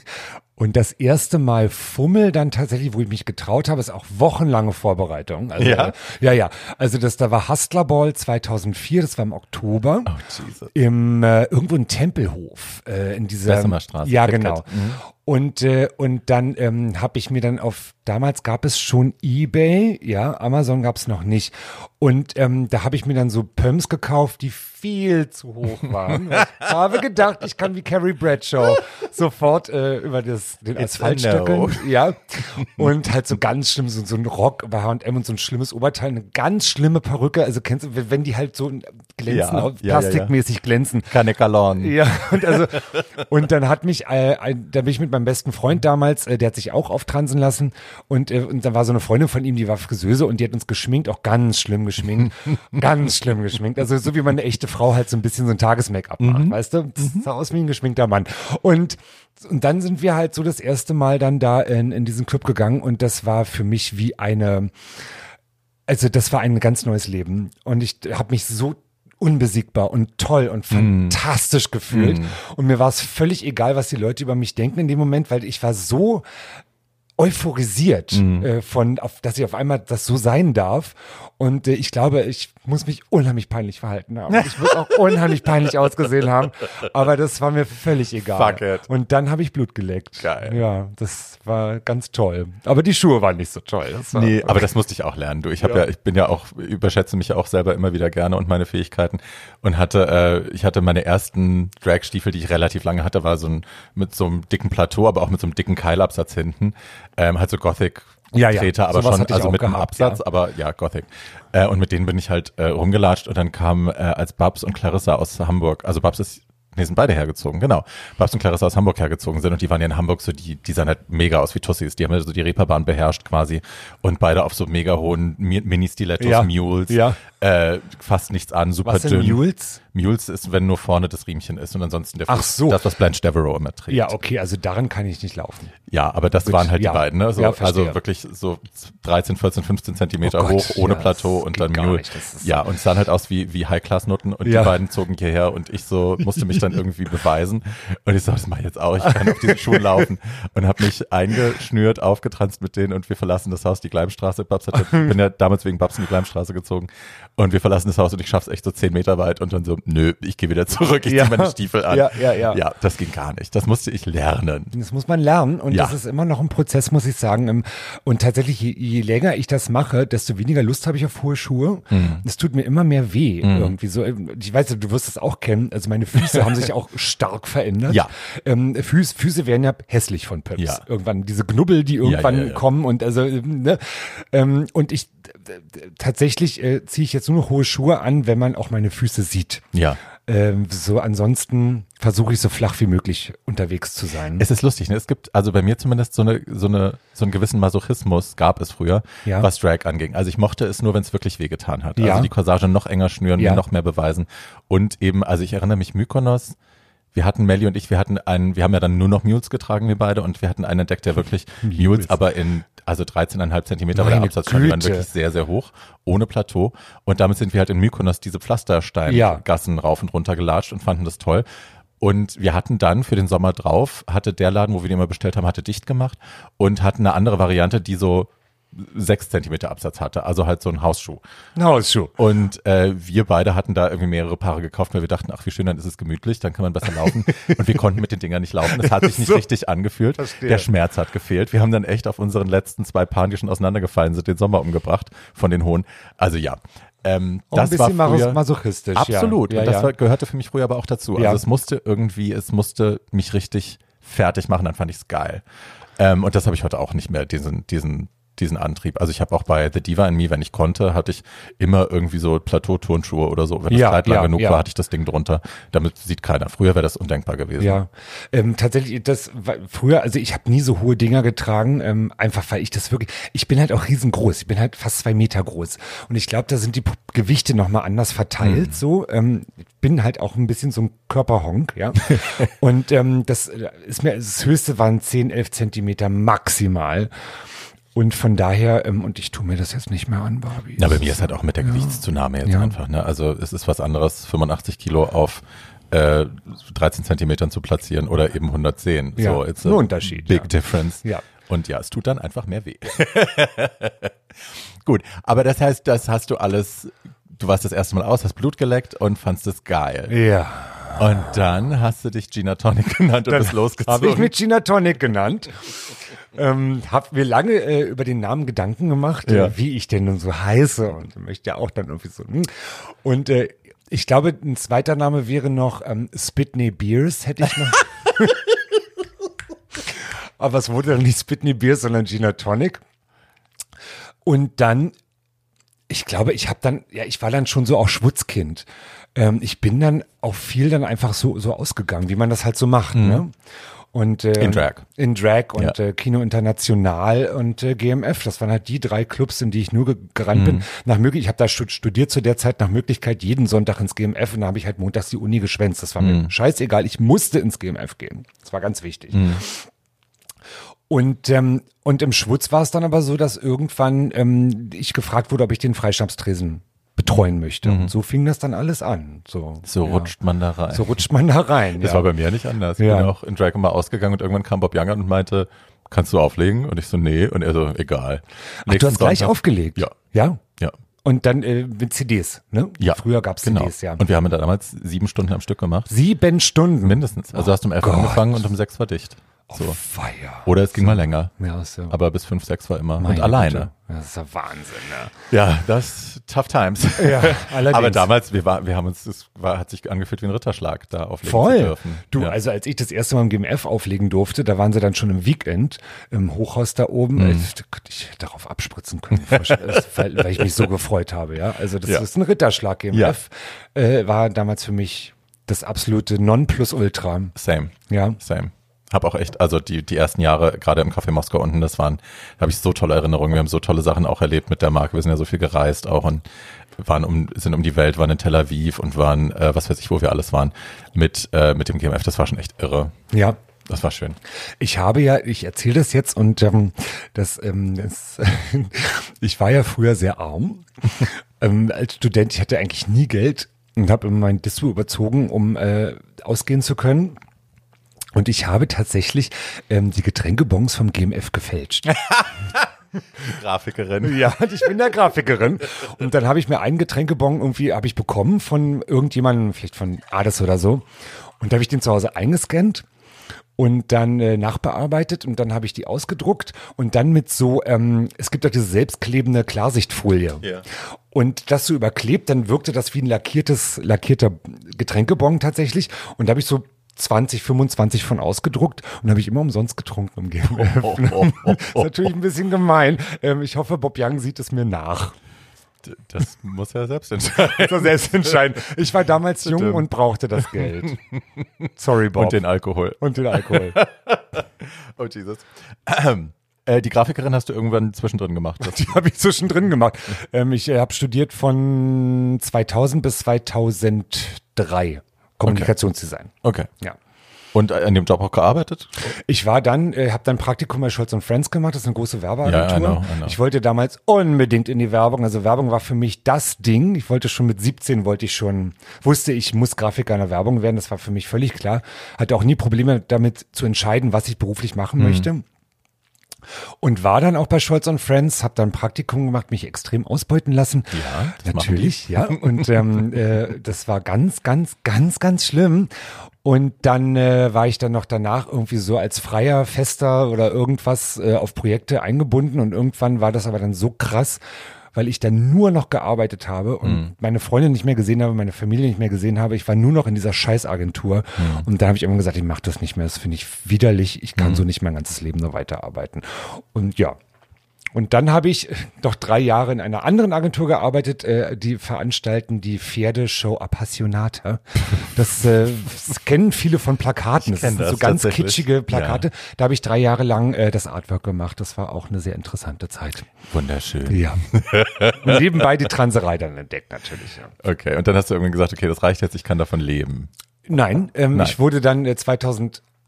und das erste Mal Fummel dann tatsächlich, wo ich mich getraut habe, ist auch wochenlange Vorbereitung. Also, Ja? äh, ja, ja. Also das, da war Hustler Ball 2004, das war im Oktober. Oh, Jesus. Im, äh, irgendwo in Tempelhof, äh, in dieser. Bessemer Straße, Ja, genau. Und, äh, und dann ähm, habe ich mir dann auf, damals gab es schon Ebay, ja, Amazon gab es noch nicht. Und ähm, da habe ich mir dann so Pumps gekauft, die viel zu hoch waren. ich habe gedacht, ich kann wie Carrie Bradshaw sofort äh, über das, den Asphalt stöckeln. Ja. Und halt so ganz schlimm, so, so ein Rock bei H&M und so ein schlimmes Oberteil, eine ganz schlimme Perücke. Also kennst du, wenn die halt so glänzen, Ja, ja, ja, ja. plastikmäßig glänzen. Kanekalon. Ja, und also und dann hat mich, äh, da bin ich mit meinem besten Freund damals, äh, der hat sich auch auftransen lassen und, äh, und dann war so eine Freundin von ihm, die war Friseuse und die hat uns geschminkt, auch ganz schlimm geschminkt, ganz schlimm geschminkt, also so wie man eine echte Frau halt so ein bisschen so ein Tages-Make-up macht, weißt du, das sah aus wie ein geschminkter Mann. Und und dann sind wir halt so das erste Mal dann da in, in diesen Club gegangen und das war für mich wie eine also das war ein ganz neues Leben. Und ich habe mich so unbesiegbar und toll und fantastisch gefühlt. Und mir war es völlig egal, was die Leute über mich denken in dem Moment, weil ich war so euphorisiert äh, von, auf, dass ich auf einmal das so sein darf. Und äh, ich glaube, ich muss mich unheimlich peinlich verhalten haben. Ich muss auch unheimlich peinlich ausgesehen haben. Aber das war mir völlig egal. Fuck it. Und dann habe ich Blut geleckt. Geil. Ja, das war ganz toll. Aber die Schuhe waren nicht so toll. Das war, Nee, aber das musste ich auch lernen. Du, ich habe ja. Ja. ich bin ja auch, überschätze mich ja auch selber immer wieder gerne und meine Fähigkeiten und hatte, äh, ich hatte meine ersten Dragstiefel, die ich relativ lange hatte, war so ein mit so einem dicken Plateau, aber auch mit so einem dicken Keilabsatz hinten, ähm, halt so Gothic. Ja, ja. Treter, aber Sowas schon, also mit einem gehabt, Absatz, ja. aber ja, Gothic. Äh, und mit denen bin ich halt äh, rumgelatscht und dann kamen äh, als Babs und Clarissa aus Hamburg, also Babs ist Nee, sind beide hergezogen, genau. Babs und Clarissa aus Hamburg hergezogen sind und die waren ja in Hamburg so, die, die sahen halt mega aus wie Tussis. Die haben ja so die Reeperbahn beherrscht quasi und beide auf so mega hohen Mi- Mini-Stilettos, Ja. Mules, Ja. Äh, fast nichts an, super Was dünn. Mules? Mules ist, wenn nur vorne das Riemchen ist und ansonsten der Ach Fuß, so. das, was Blanche Devereaux immer trägt. Ja, okay, also daran kann ich nicht laufen. Ja, aber das Gut, waren halt ja. die beiden, ne? So, Ja, also wirklich so 13, 14, 15 Zentimeter Oh Gott, hoch, ohne ja, Plateau und dann Mule. nicht, Ja, und es sahen halt aus wie, wie High-Class-Nutten und die beiden zogen hierher und ich so, musste mich dann irgendwie beweisen. Und ich so, das mache ich jetzt auch, ich kann auf diesen Schuhen laufen. Und habe mich eingeschnürt, aufgetranst mit denen und wir verlassen das Haus, die Gleimstraße. Babs hatte, bin ja damals wegen Babs in die Gleimstraße gezogen. Und wir verlassen das Haus und ich schaff's echt so zehn Meter weit und dann so, nö, ich gehe wieder zurück, ich Ja. zieh meine Stiefel an. Ja, ja, ja. Ja, das ging gar nicht. Das musste ich lernen. Das muss man lernen und Ja. das ist immer noch ein Prozess, muss ich sagen. Und tatsächlich, je, je länger ich das mache, desto weniger Lust habe ich auf hohe Schuhe. Mhm. Es tut mir immer mehr weh irgendwie so. Ich weiß, du wirst das auch kennen. Also meine Füße haben sich auch stark verändert. Ja. Ähm, Füße, Füße werden ja hässlich von Pumps. Ja. Irgendwann diese Knubbel, die irgendwann ja, kommen und also ne? ähm, und ich tatsächlich äh, ziehe ich jetzt nur noch hohe Schuhe an, wenn man auch meine Füße sieht. Ja. Ähm, so ansonsten versuche ich so flach wie möglich unterwegs zu sein. Es ist lustig, ne? Es gibt, also bei mir zumindest so eine, so eine, so einen gewissen Masochismus gab es früher, Ja. was Drag anging. Also ich mochte es nur, wenn es wirklich wehgetan hat. Ja. Also die Corsage noch enger schnüren, Ja. mir noch mehr beweisen. Und eben, also ich erinnere mich Mykonos, wir hatten Melly und ich, wir hatten einen, wir haben ja dann nur noch Mules getragen, wir beide, und wir hatten einen entdeckt, der wirklich Mules, aber in, also 13,5 Zentimeter war der Absatz schon, die waren wirklich sehr, sehr hoch, ohne Plateau. Und damit sind wir halt in Mykonos diese Pflastersteingassen rauf und runter gelatscht und fanden das toll. Und wir hatten dann für den Sommer drauf, hatte der Laden, wo wir den immer bestellt haben, hatte dicht gemacht und hatten eine andere Variante, die so sechs Zentimeter Absatz hatte, also halt so ein Hausschuh. Ein Hausschuh. Und äh, wir beide hatten da irgendwie mehrere Paare gekauft, weil wir dachten, ach wie schön, dann ist es gemütlich, dann kann man besser laufen. und wir konnten mit den Dingern nicht laufen. Es hat sich nicht So. richtig angefühlt. Verstehe. Der Schmerz hat gefehlt. Wir haben dann echt auf unseren letzten zwei Paaren, die schon auseinandergefallen sind, den Sommer umgebracht von den hohen. Also ja. Ähm, Auch das ein war bisschen mas- früher, masochistisch. Absolut. Ja, und ja, das ja. war, gehörte für mich früher aber auch dazu. Also es musste irgendwie, es musste mich richtig fertig machen, dann fand ich es geil. Ähm, und das habe ich heute auch nicht mehr, diesen, diesen, diesen Antrieb. Also ich habe auch bei The Diva in Me, wenn ich konnte, hatte ich immer irgendwie so Plateau-Turnschuhe oder so. Wenn das Ja, Kleid lang ja, genug ja. war, hatte ich das Ding drunter. Damit sieht keiner. Früher wäre das undenkbar gewesen. Ja, ähm, tatsächlich, das war früher, also ich habe nie so hohe Dinger getragen, ähm, einfach weil ich das wirklich, ich bin halt auch riesengroß, ich bin halt fast zwei Meter groß und ich glaube, da sind die Gewichte nochmal anders verteilt, so, ähm, ich bin halt auch ein bisschen so ein Körperhonk, ja, und ähm, das äh, ist mir, das Höchste waren 10, 11 Zentimeter maximal und von daher, ähm, und ich tue mir das jetzt nicht mehr an, Barbie. Na, bei mir ist halt auch mit der Gewichtszunahme jetzt Ja. einfach. Ne? Also es ist was anderes, 85 Kilo auf äh, 13 Zentimetern zu platzieren oder eben 110. Ja, so, it's a Unterschied, Big ja. difference. Ja. Und ja, es tut dann einfach mehr weh. Gut, aber das heißt, das hast du alles, du warst das erste Mal aus, hast Blut geleckt und fandst es geil. Ja. Und dann hast du dich Gina Tonic genannt und bist losgezogen. Habe ich mit Gina Tonic genannt. ähm, habe mir lange äh, über den Namen Gedanken gemacht, Ja. äh, wie ich denn nun so heiße und möchte ja auch dann irgendwie so. hm. Und äh, ich glaube, ein zweiter Name wäre noch ähm, Spitney Beers, hätte ich noch. Aber es wurde dann nicht Spitney Beers, sondern Gina Tonic. Und dann, ich glaube, ich habe dann, ja, ich war dann schon so auch Schwutzkind. Ähm, ich bin dann auch viel dann einfach so, so ausgegangen, wie man das halt so macht. Ne? Und, äh, In Drag. In Drag und Ja. äh, Kino International und äh, GMF. Das waren halt die drei Clubs, in die ich nur ge gerannt Mhm. bin. Nach möglich, ich habe da stud studiert zu der Zeit nach Möglichkeit jeden Sonntag ins GMF und da habe ich halt montags die Uni geschwänzt. Das war Mhm. mir scheißegal. Ich musste ins GMF gehen. Das war ganz wichtig. Und, ähm, und im Schwutz war es dann aber so, dass irgendwann ähm, ich gefragt wurde, ob ich den Freischnapstresen betreuen möchte. Und so fing das dann alles an. So, Mhm. So ja. rutscht man da rein. So rutscht man da rein. Das ja. war bei mir nicht anders. Ich Ja. bin auch in Drag mal ausgegangen und irgendwann kam Bob Younger und meinte, kannst du auflegen? Und ich so, nee. Und er so, egal. Ach, du hast gleich Sonntag- aufgelegt? Ja. Ja? Ja. Und dann äh, mit CDs, ne? Ja. Früher gab's Genau. CDs, ja. Und wir haben da damals sieben Stunden am Stück gemacht. Sieben Stunden. Mindestens. Also hast du um elf angefangen und um sechs war dicht. So. Feier. Oder es ging mal länger. Ja, ja. Aber bis fünf, sechs war immer. und Meine alleine. Güte. Ja, Das ist ja Wahnsinn, ne? Ja, das tough times. Ja, allerdings. Aber damals, wir, war, wir haben uns, das war, hat sich angefühlt wie ein Ritterschlag, da auflegen zu Voll. dürfen. Du, ja. also als ich das erste Mal im GMF auflegen durfte, da waren sie dann schon im Weekend im Hochhaus da oben. Mhm. Ich, da könnte ich darauf abspritzen können, weil, weil ich mich so gefreut habe, ja. Also das Ja. ist ein Ritterschlag. GMF äh, war damals für mich das absolute Nonplusultra. Same. Ja. Same. Hab auch echt, also die, die ersten Jahre, gerade im Café Moskau unten, das waren, da habe ich so tolle Erinnerungen. Wir haben so tolle Sachen auch erlebt mit der Marke. Wir sind ja so viel gereist auch und waren um, sind um die Welt, waren in Tel Aviv und waren, äh, was weiß ich, wo wir alles waren, mit, äh, mit dem GMF. Das war schon echt irre. Ja. Das war schön. Ich habe ja, ich erzähle das jetzt und ähm, das, ähm, das ich war ja früher sehr arm. ähm, als Student, ich hatte eigentlich nie Geld und habe immer mein Dispo überzogen, um äh, ausgehen zu können. Und ich habe tatsächlich ähm, die Getränkebons vom GMF gefälscht. Grafikerin. Ja, ich bin der Grafikerin. Und dann habe ich mir einen Getränkebon irgendwie, habe ich bekommen von irgendjemandem, vielleicht von Ades oder so. Und da habe ich den zu Hause eingescannt und dann äh, nachbearbeitet und dann habe ich die ausgedruckt und dann mit so, ähm, es gibt doch diese selbstklebende Klarsichtfolie. Ja. Und das so überklebt, dann wirkte das wie ein lackiertes, lackierter Getränkebon tatsächlich. Und da habe ich so 20, 25 von ausgedruckt und habe ich immer umsonst getrunken im GMF. Oh, oh, oh, ist natürlich ein bisschen gemein. Ähm, ich hoffe, Bob Young sieht es mir nach. Das muss er selbst entscheiden. Das selbst entscheiden. Ich war damals jung und brauchte das Geld. Sorry, Bob. Und den Alkohol. und den Alkohol. Oh Jesus. Ähm, äh, die Grafikerin hast du irgendwann zwischendrin gemacht. Die habe ich zwischendrin gemacht. Ähm, ich äh, habe studiert von 2000 bis 2003 Kommunikationsdesign. okay. Ja. Und an dem Job auch gearbeitet? Ich war dann, äh, habe dann Praktikum bei Scholz Friends gemacht, das ist eine große Werbeagentur. Ja, I know, I know. Ich wollte damals unbedingt in die Werbung, also Werbung war für mich das Ding. Ich wollte schon mit 17 wollte ich schon, wusste ich muss Grafiker in der Werbung werden, das war für mich völlig klar. Hatte auch nie Probleme damit zu entscheiden, was ich beruflich machen Mhm. möchte. Und war dann auch bei Scholz Friends, habe dann ein Praktikum gemacht, mich extrem ausbeuten lassen. Ja, natürlich, ja. Und ähm, äh, das war ganz, ganz, ganz, ganz schlimm. Und dann äh, war ich dann noch danach irgendwie so als freier Fester oder irgendwas äh, auf Projekte eingebunden und irgendwann war das aber dann so krass, weil ich dann nur noch gearbeitet habe und Mhm. meine Freunde nicht mehr gesehen habe, meine Familie nicht mehr gesehen habe. Ich war nur noch in dieser Scheißagentur Mhm. und da habe ich immer gesagt, ich mache das nicht mehr. Das finde ich widerlich. Ich Mhm. kann so nicht mein ganzes Leben nur weiterarbeiten. Und ja, und dann habe ich noch drei Jahre in einer anderen Agentur gearbeitet, äh, die veranstalten die Pferdeshow Appassionata. Das, äh, das kennen viele von Plakaten. Das sind das so ganz kitschige Plakate. Da habe ich drei Jahre lang äh, das Artwork gemacht. Das war auch eine sehr interessante Zeit. Wunderschön. Ja. Und nebenbei die Transerei dann entdeckt natürlich. Ja. Okay, und dann hast du irgendwann gesagt, okay, das reicht jetzt, ich kann davon leben. Nein, ähm, Nein. ich wurde dann äh,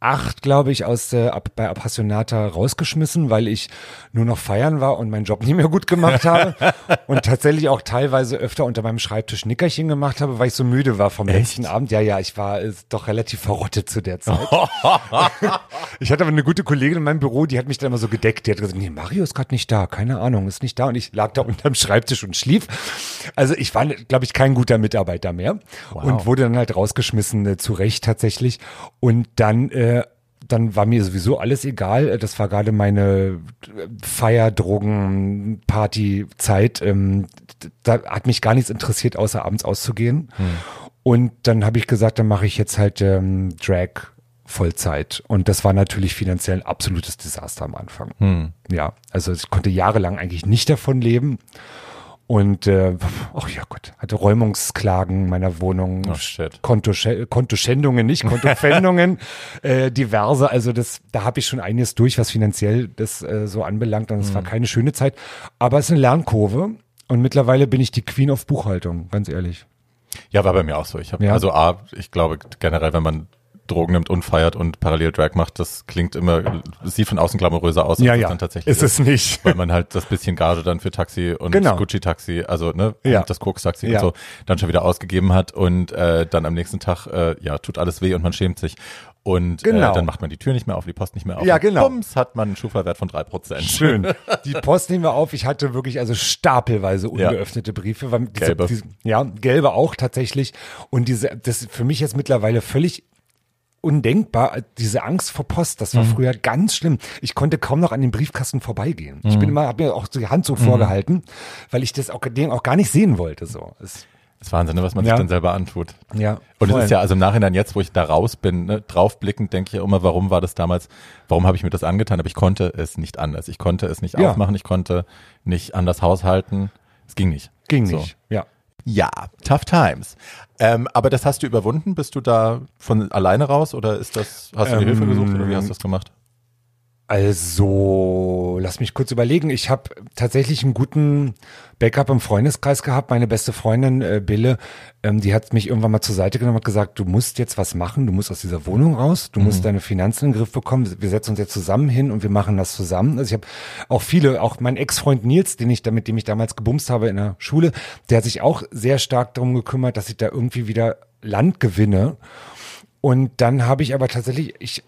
2008, glaube ich, aus äh, ab, bei Appassionata rausgeschmissen, weil ich nur noch feiern war und meinen Job nicht mehr gut gemacht habe und tatsächlich auch teilweise öfter unter meinem Schreibtisch Nickerchen gemacht habe, weil ich so müde war vom letzten Abend. Ja, ja, ich war äh, doch relativ verrottet zu der Zeit. ich hatte aber eine gute Kollegin in meinem Büro, die hat mich dann immer so gedeckt. Die hat gesagt, nee, Mario ist gerade nicht da, keine Ahnung, ist nicht da. Und ich lag da unterm Schreibtisch und schlief. Also ich war, glaube ich, kein guter Mitarbeiter mehr und wurde dann halt rausgeschmissen, äh, zu Recht tatsächlich. Und dann äh, dann war mir sowieso alles egal. Das war gerade meine Feier, Drogen, Party-Zeit. Ähm, da hat mich gar nichts interessiert, außer abends auszugehen. Hm. Und dann habe ich gesagt, dann mache ich jetzt halt ähm, Drag Vollzeit. Und das war natürlich finanziell ein absolutes Desaster am Anfang. Hm. Ja, also ich konnte jahrelang eigentlich nicht davon leben. Und äh, ach ja Gott, hatte Räumungsklagen meiner Wohnung, oh, Kontoschändungen, Kontoschändungen, nicht Kontopfändungen, äh, diverse. Also das, da habe ich schon einiges durch, was finanziell das äh, so anbelangt. Und es mhm. war keine schöne Zeit. Aber es ist eine Lernkurve. Und mittlerweile bin ich die Queen of Buchhaltung, ganz ehrlich. Ja, war bei mir auch so. Ich habe ja. also A, ich glaube generell, wenn man Drogen nimmt und feiert und parallel Drag macht, das klingt immer, sieht von außen glamouröser aus, ja, ja. dann tatsächlich ist. es nicht. Weil man halt das bisschen Gage dann für Taxi und genau. Gucci-Taxi, also ne, ja. das Koks-Taxi ja. und so, dann schon wieder ausgegeben hat und äh, dann am nächsten Tag, äh, ja, tut alles weh und man schämt sich. Und äh, genau. äh, dann macht man die Tür nicht mehr auf, die Post nicht mehr auf. Ja, genau. Bums hat man einen Schufa-Wert von drei Prozent. Schön. Die Post nehmen wir auf. Ich hatte wirklich also stapelweise ungeöffnete ja. Briefe. Diese, gelbe. Diese, ja, gelbe auch tatsächlich. Und diese, das ist für mich jetzt mittlerweile völlig undenkbar. Diese Angst vor Post, das war mhm. früher ganz schlimm. Ich konnte kaum noch an den Briefkasten vorbeigehen. Mhm. Ich bin immer, habe mir auch die Hand so mhm. vorgehalten, weil ich das auch, den auch gar nicht sehen wollte. So. Es, das ist Wahnsinn, ne, was man ja. sich dann selber antut. Ja. Und es ist ja, also im Nachhinein jetzt, wo ich da raus bin, ne, draufblickend, denke ich ja immer, warum war das damals, warum habe ich mir das angetan? Aber ich konnte es nicht anders. Ich konnte es nicht ja. aufmachen, ich konnte nicht anders haushalten. Es ging nicht. Ging so. nicht, ja. Ja, tough times. Ähm, aber das hast du überwunden? Bist du da von alleine raus oder ist das, hast du ähm, Hilfe gesucht oder wie hast du das gemacht? Also, lass mich kurz überlegen. Ich habe tatsächlich einen guten Backup im Freundeskreis gehabt. Meine beste Freundin äh, Bille, ähm, die hat mich irgendwann mal zur Seite genommen und gesagt, du musst jetzt was machen, du musst aus dieser Wohnung raus, du mhm. musst deine Finanzen in den Griff bekommen. Wir setzen uns jetzt zusammen hin und wir machen das zusammen. Also ich habe auch viele, auch mein Ex-Freund Nils, den ich mit dem ich damals gebumst habe in der Schule, der hat sich auch sehr stark darum gekümmert, dass ich da irgendwie wieder Land gewinne. Und dann habe ich aber tatsächlich, ich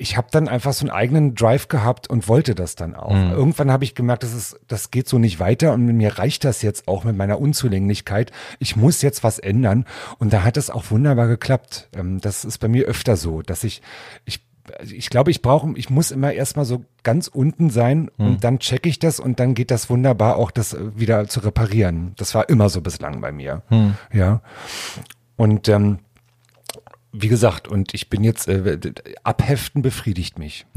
ich habe dann einfach so einen eigenen Drive gehabt und wollte das dann auch. Mhm. Irgendwann habe ich gemerkt, das ist, das geht so nicht weiter und mir reicht das jetzt auch mit meiner Unzulänglichkeit. Ich muss jetzt was ändern und da hat es auch wunderbar geklappt. Ähm, das ist bei mir öfter so, dass ich, ich ich glaube, ich brauche, ich muss immer erstmal so ganz unten sein und hm. dann checke ich das und dann geht das wunderbar auch, das wieder zu reparieren. Das war immer so bislang bei mir. Hm. Ja. Und ähm, wie gesagt, und ich bin jetzt, äh, abheften befriedigt mich.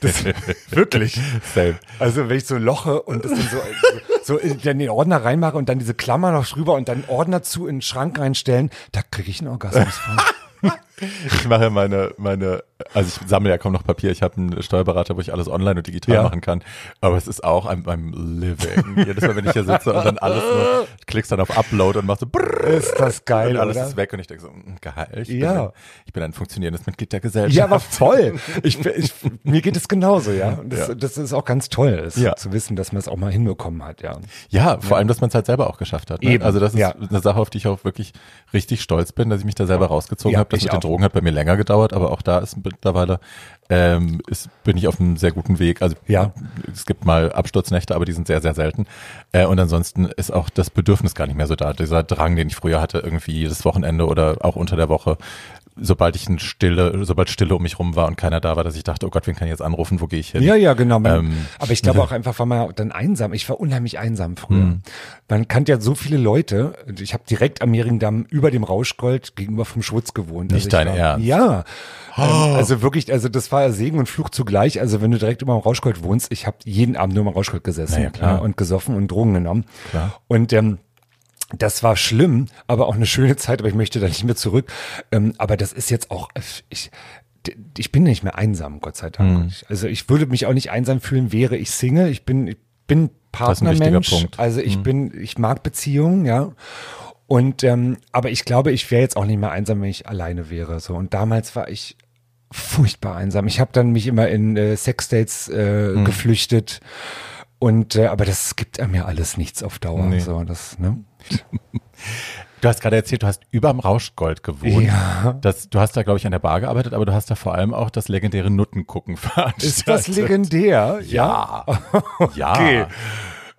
Das, wirklich. Same. Also wenn ich so loche und das dann so, so in den Ordner reinmache und dann diese Klammer noch drüber und dann Ordner zu in den Schrank reinstellen, da kriege ich einen Orgasmus von. ich mache meine, meine, also ich sammle ja kaum noch Papier. Ich habe einen Steuerberater, wo ich alles online und digital ja. machen kann. Aber es ist auch ein, ein Living. Jedes Mal, wenn ich hier sitze und dann alles nur, klickst dann auf Upload und machst so brrr, Ist das geil, Und alles oder? ist weg und ich denke so, hm, geil. Ich, ja. bin ein, ich bin ein funktionierendes Mitglied der Gesellschaft. Ja, aber voll. Ich, ich, mir geht es genauso, ja. Und das, ja. das ist auch ganz toll, ist, ja. zu wissen, dass man es auch mal hinbekommen hat, ja. Ja, vor allem, dass man es halt selber auch geschafft hat. Ne? Eben. Also das ist eine Sache, auf die ich auch wirklich richtig stolz bin, dass ich mich da selber rausgezogen habe. Das mit den Drogen hat bei mir länger gedauert, aber auch da ist mittlerweile ähm, ist, bin ich auf einem sehr guten Weg. Also ja. es gibt mal Absturznächte, aber die sind sehr, sehr selten. Äh, und ansonsten ist auch das Bedürfnis gar nicht mehr so da. Dieser Drang, den ich früher hatte, irgendwie jedes Wochenende oder auch unter der Woche sobald ich in Stille, sobald Stille um mich rum war und keiner da war, dass ich dachte, oh Gott, wen kann ich jetzt anrufen, wo gehe ich hin? Ja, ja, genau. Man, ähm, aber ich glaube auch einfach, war man dann einsam. Ich war unheimlich einsam früher. Mhm. Man kannte ja so viele Leute. Ich habe direkt am Mehringdamm über dem Rauschgold gegenüber vom Schwutz gewohnt. Nicht also dein war, Ernst? Ja. Oh. also wirklich, also das war Segen und Fluch zugleich. Also wenn du direkt über dem Rauschgold wohnst, ich habe jeden Abend nur am Rauschgold gesessen naja, klar. und gesoffen und Drogen genommen. Klar. Und ähm, das war schlimm, aber auch eine schöne Zeit, aber ich möchte da nicht mehr zurück. Ähm, aber das ist jetzt auch, ich, ich bin nicht mehr einsam, Gott sei Dank. Mhm. Also ich würde mich auch nicht einsam fühlen, wäre ich Single. Ich bin, ich bin Partnermensch. Also ich mhm. bin, ich mag Beziehungen, ja. Und ähm, aber ich glaube, ich wäre jetzt auch nicht mehr einsam, wenn ich alleine wäre. So und damals war ich furchtbar einsam. Ich habe dann mich immer in äh, Sexdates äh, mhm. geflüchtet. Und äh, aber das gibt einem ja alles nichts auf Dauer. Nee. So, das, ne? Du hast gerade erzählt, du hast überm Rauschgold gewohnt. Ja. Das, du hast da, glaube ich, an der Bar gearbeitet, aber du hast da vor allem auch das legendäre Nuttengucken veranstaltet. Ist das legendär? Ja. ja. okay.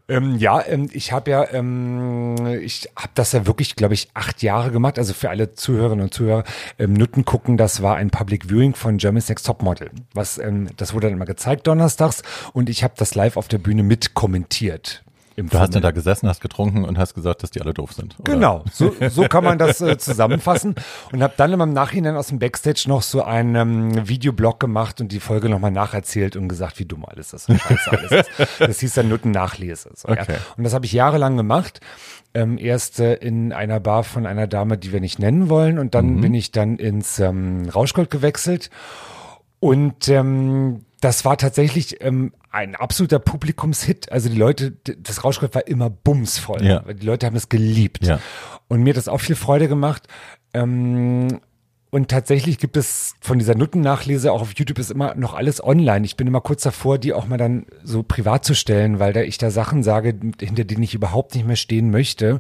Ähm, ja, ähm, ich habe ja, ähm, ich habe das ja wirklich, glaube ich, acht Jahre gemacht. Also für alle Zuhörerinnen und Zuhörer, ähm, Nutten gucken, das war ein Public Viewing von Germany's Next Topmodel. Was, ähm, das wurde dann immer gezeigt donnerstags und ich habe das live auf der Bühne mit kommentiert. Im Du hast dann da gesessen, hast getrunken und hast gesagt, dass die alle doof sind. oder? Genau, so, so kann man das äh, zusammenfassen. Und habe dann im Nachhinein aus dem Backstage noch so einen ähm, Videoblog gemacht und die Folge nochmal nacherzählt und gesagt, wie dumm alles ist und scheiße alles ist. Das hieß dann Nutten Nachlese. So, ja. Okay. Und das habe ich jahrelang gemacht. Ähm, erst äh, in einer Bar von einer Dame, die wir nicht nennen wollen. Und dann bin ich dann ins ähm, Rauschgold gewechselt. Und ähm, das war tatsächlich ähm, ein absoluter Publikumshit. Also die Leute, das Rauschgold war immer bumsvoll. Ja. Die Leute haben es geliebt. Ja. Und mir hat das auch viel Freude gemacht. Ähm, und tatsächlich gibt es von dieser Nutten-Nachlese auch auf YouTube ist immer noch alles online. Ich bin immer kurz davor, die auch mal dann so privat zu stellen, weil da ich da Sachen sage, hinter denen ich überhaupt nicht mehr stehen möchte.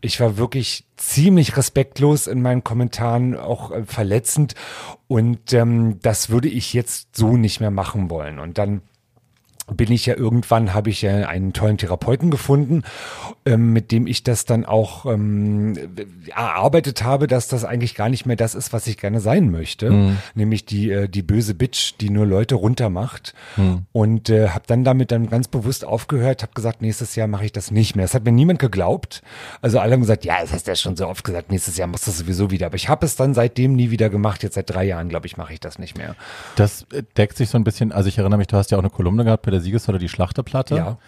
Ich war wirklich ziemlich respektlos in meinen Kommentaren, auch äh, verletzend. Und ähm, das würde ich jetzt so nicht mehr machen wollen. Und dann bin ich ja irgendwann, habe ich ja einen tollen Therapeuten gefunden, ähm, mit dem ich das dann auch ähm, erarbeitet habe, dass das eigentlich gar nicht mehr das ist, was ich gerne sein möchte, nämlich die äh, die böse Bitch, die nur Leute runtermacht. Und äh, habe dann damit dann ganz bewusst aufgehört, habe gesagt, nächstes Jahr mache ich das nicht mehr. Das hat mir niemand geglaubt. Also alle haben gesagt, ja, das hast du ja schon so oft gesagt, nächstes Jahr muss das sowieso wieder. Aber ich habe es dann seitdem nie wieder gemacht. Jetzt seit drei Jahren, glaube ich, mache ich das nicht mehr. Das äh, deckt sich so ein bisschen, also ich erinnere mich, du hast ja auch eine Kolumne gehabt bei der Siegessäule, die Schlachterplatte. Ja.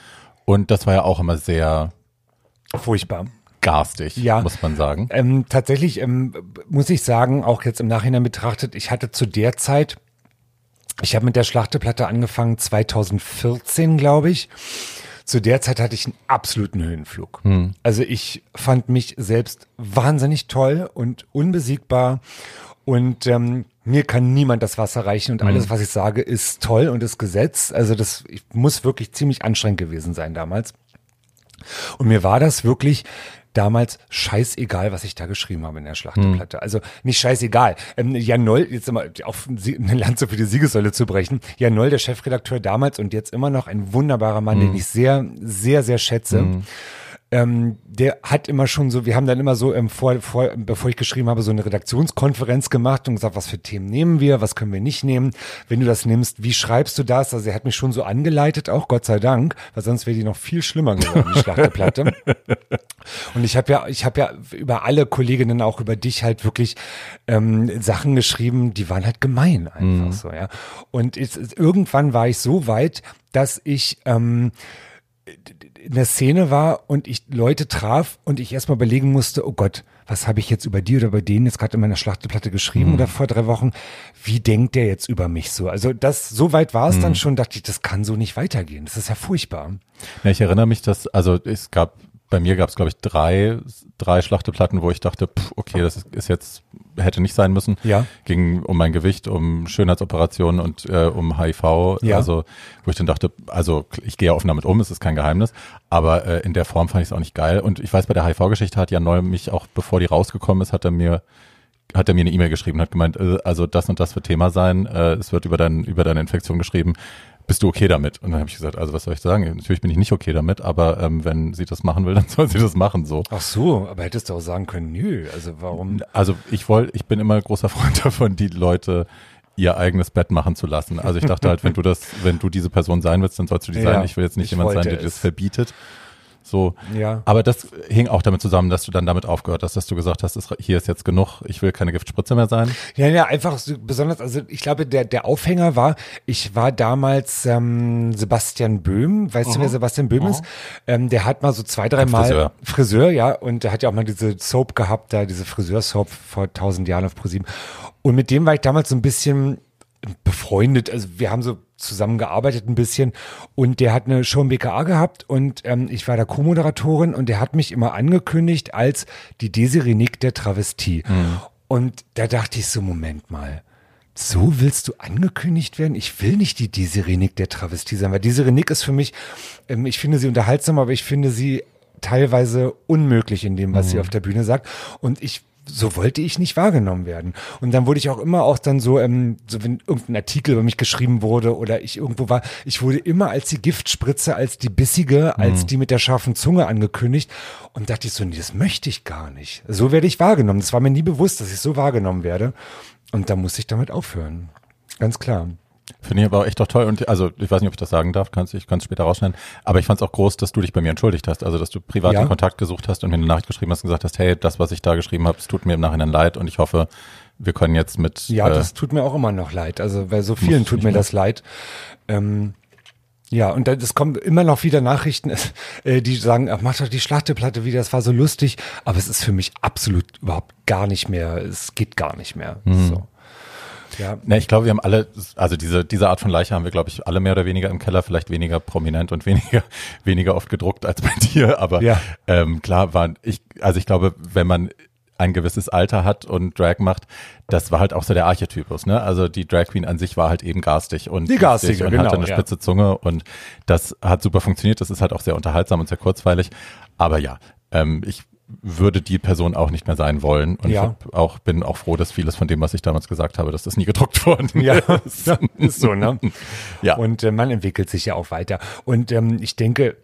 Und das war ja auch immer sehr Furchtbar. garstig, Ja. muss man sagen. Ähm, tatsächlich ähm, muss ich sagen, auch jetzt im Nachhinein betrachtet, ich hatte zu der Zeit, ich habe mit der Schlachteplatte angefangen 2014, glaube ich. Zu der Zeit hatte ich einen absoluten Höhenflug. Also ich fand mich selbst wahnsinnig toll und unbesiegbar und ähm, mir kann niemand das Wasser reichen und alles, was ich sage, ist toll und ist Gesetz. Also das ich, muss wirklich ziemlich anstrengend gewesen sein damals. Und mir war das wirklich damals scheißegal, was ich da geschrieben habe in der Schlachteplatte. Also nicht scheißegal. Ähm, Jan Noll, jetzt immer auf eine Lanze für die Siegessäule zu brechen. Jan Noll, der Chefredakteur damals und jetzt immer noch ein wunderbarer Mann, den ich sehr, sehr, sehr schätze. Ähm, der hat immer schon so, wir haben dann immer so, ähm, vor, vor, bevor ich geschrieben habe, so eine Redaktionskonferenz gemacht und gesagt, was für Themen nehmen wir, was können wir nicht nehmen. Wenn du das nimmst, wie schreibst du das? Also er hat mich schon so angeleitet, auch Gott sei Dank, weil sonst wäre die noch viel schlimmer geworden, die Schlachteplatte. Und ich habe ja, ich habe ja über alle Kolleginnen, auch über dich halt wirklich ähm, Sachen geschrieben, die waren halt gemein einfach so, ja. Und es, es, irgendwann war ich so weit, dass ich ähm, in der Szene war und ich Leute traf und ich erstmal überlegen musste, oh Gott, was habe ich jetzt über die oder über den jetzt gerade in meiner Schlachteplatte geschrieben oder vor drei Wochen? Wie denkt der jetzt über mich so? Also das, so weit war es dann schon, dachte ich, das kann so nicht weitergehen. Das ist ja furchtbar. Ja, ich erinnere mich, dass, also es gab, bei mir gab es, glaube ich, drei, drei Schlachteplatten, wo ich dachte, pff, okay, das ist, ist jetzt, hätte nicht sein müssen. Ja. Ging um mein Gewicht, um Schönheitsoperationen und äh, um HIV. Ja. Also, wo ich dann dachte, also ich gehe ja offen damit um, es ist kein Geheimnis. Aber äh, in der Form fand ich es auch nicht geil. Und ich weiß, bei der HIV-Geschichte hat Jan Neu mich auch, bevor die rausgekommen ist, hat er mir hat er mir eine E-Mail geschrieben, hat gemeint, äh, also das und das wird Thema sein, äh, es wird über, dein, über deine Infektion geschrieben, bist du okay damit? Und dann habe ich gesagt, also was soll ich sagen? Natürlich bin ich nicht okay damit, aber ähm, wenn sie das machen will, dann soll sie das machen so. Ach so, aber hättest du auch sagen können, nö, also warum? Also ich wollte, ich bin immer großer Freund davon, die Leute ihr eigenes Bett machen zu lassen. Also ich dachte halt, wenn du das, wenn du diese Person sein willst, dann sollst du die Ja, sein. Ich will jetzt nicht ich jemand sein, der dir das verbietet. So. Ja. Aber das hing auch damit zusammen, dass du dann damit aufgehört hast, dass du gesagt hast, es, hier ist jetzt genug, ich will keine Giftspritze mehr sein. Ja, ja, einfach so besonders, also ich glaube, der, der Aufhänger war, ich war damals ähm, Sebastian Böhm, weißt du, wer Sebastian Böhm ist? Ähm, der hat mal so zwei, drei Mal Friseur. Friseur, ja, und der hat ja auch mal diese Soap gehabt, da diese Friseursoap vor tausend Jahren auf ProSieben. Und mit dem war ich damals so ein bisschen befreundet, also wir haben so zusammengearbeitet ein bisschen und der hat eine Show im BKA gehabt und ähm, ich war da Co-Moderatorin und der hat mich immer angekündigt als die Desiree Nick der Travestie. Und da dachte ich so, Moment mal, so willst du angekündigt werden? Ich will nicht die Desiree Nick der Travestie sein, weil Desiree Nick ist für mich, ähm, ich finde sie unterhaltsam, aber ich finde sie teilweise unmöglich in dem, was sie auf der Bühne sagt. Und ich so wollte ich nicht wahrgenommen werden. Und dann wurde ich auch immer auch dann so, ähm, so wenn irgendein Artikel über mich geschrieben wurde oder ich irgendwo war, ich wurde immer als die Giftspritze, als die bissige, als die mit der scharfen Zunge angekündigt. Und dachte ich so, nee, das möchte ich gar nicht. So werde ich wahrgenommen. Das war mir nie bewusst, dass ich so wahrgenommen werde. Und da muss ich damit aufhören. Ganz klar. Finde ich aber auch echt doch toll. Und also, ich weiß nicht, ob ich das sagen darf, kannst, ich kann es später rausschneiden. Aber ich fand es auch groß, dass du dich bei mir entschuldigt hast. Also, dass du privat Ja. den Kontakt gesucht hast und mir eine Nachricht geschrieben hast und gesagt hast, hey, das, was ich da geschrieben habe, es tut mir im Nachhinein leid und ich hoffe, wir können jetzt mit. Ja, äh, das tut mir auch immer noch leid. Also bei so vielen tut mir das leid. Ähm, ja, und dann, es kommen immer noch wieder Nachrichten, äh, die sagen, ach, mach doch die Schlachteplatte wieder, das war so lustig. Aber es ist für mich absolut überhaupt gar nicht mehr, es geht gar nicht mehr. Mhm. So. Ja, Ne, ich glaube, wir haben alle, also diese, diese Art von Leiche haben wir, glaube ich, alle mehr oder weniger im Keller, vielleicht weniger prominent und weniger, weniger oft gedruckt als bei dir. Aber Ja. ähm, klar waren ich, also ich glaube, wenn man ein gewisses Alter hat und Drag macht, das war halt auch so der Archetypus, ne? Also die Drag Queen an sich war halt eben garstig und Die garstige, und genau, hatte eine ja. spitze Zunge und das hat super funktioniert. Das ist halt auch sehr unterhaltsam und sehr kurzweilig. Aber ja, ähm, ich würde die Person auch nicht mehr sein wollen und Ja. ich auch bin auch froh, dass vieles von dem, was ich damals gesagt habe, dass das nie gedruckt worden ja, ist. ist so, ne? Ja. Und äh, man entwickelt sich ja auch weiter. Und ähm, ich denke,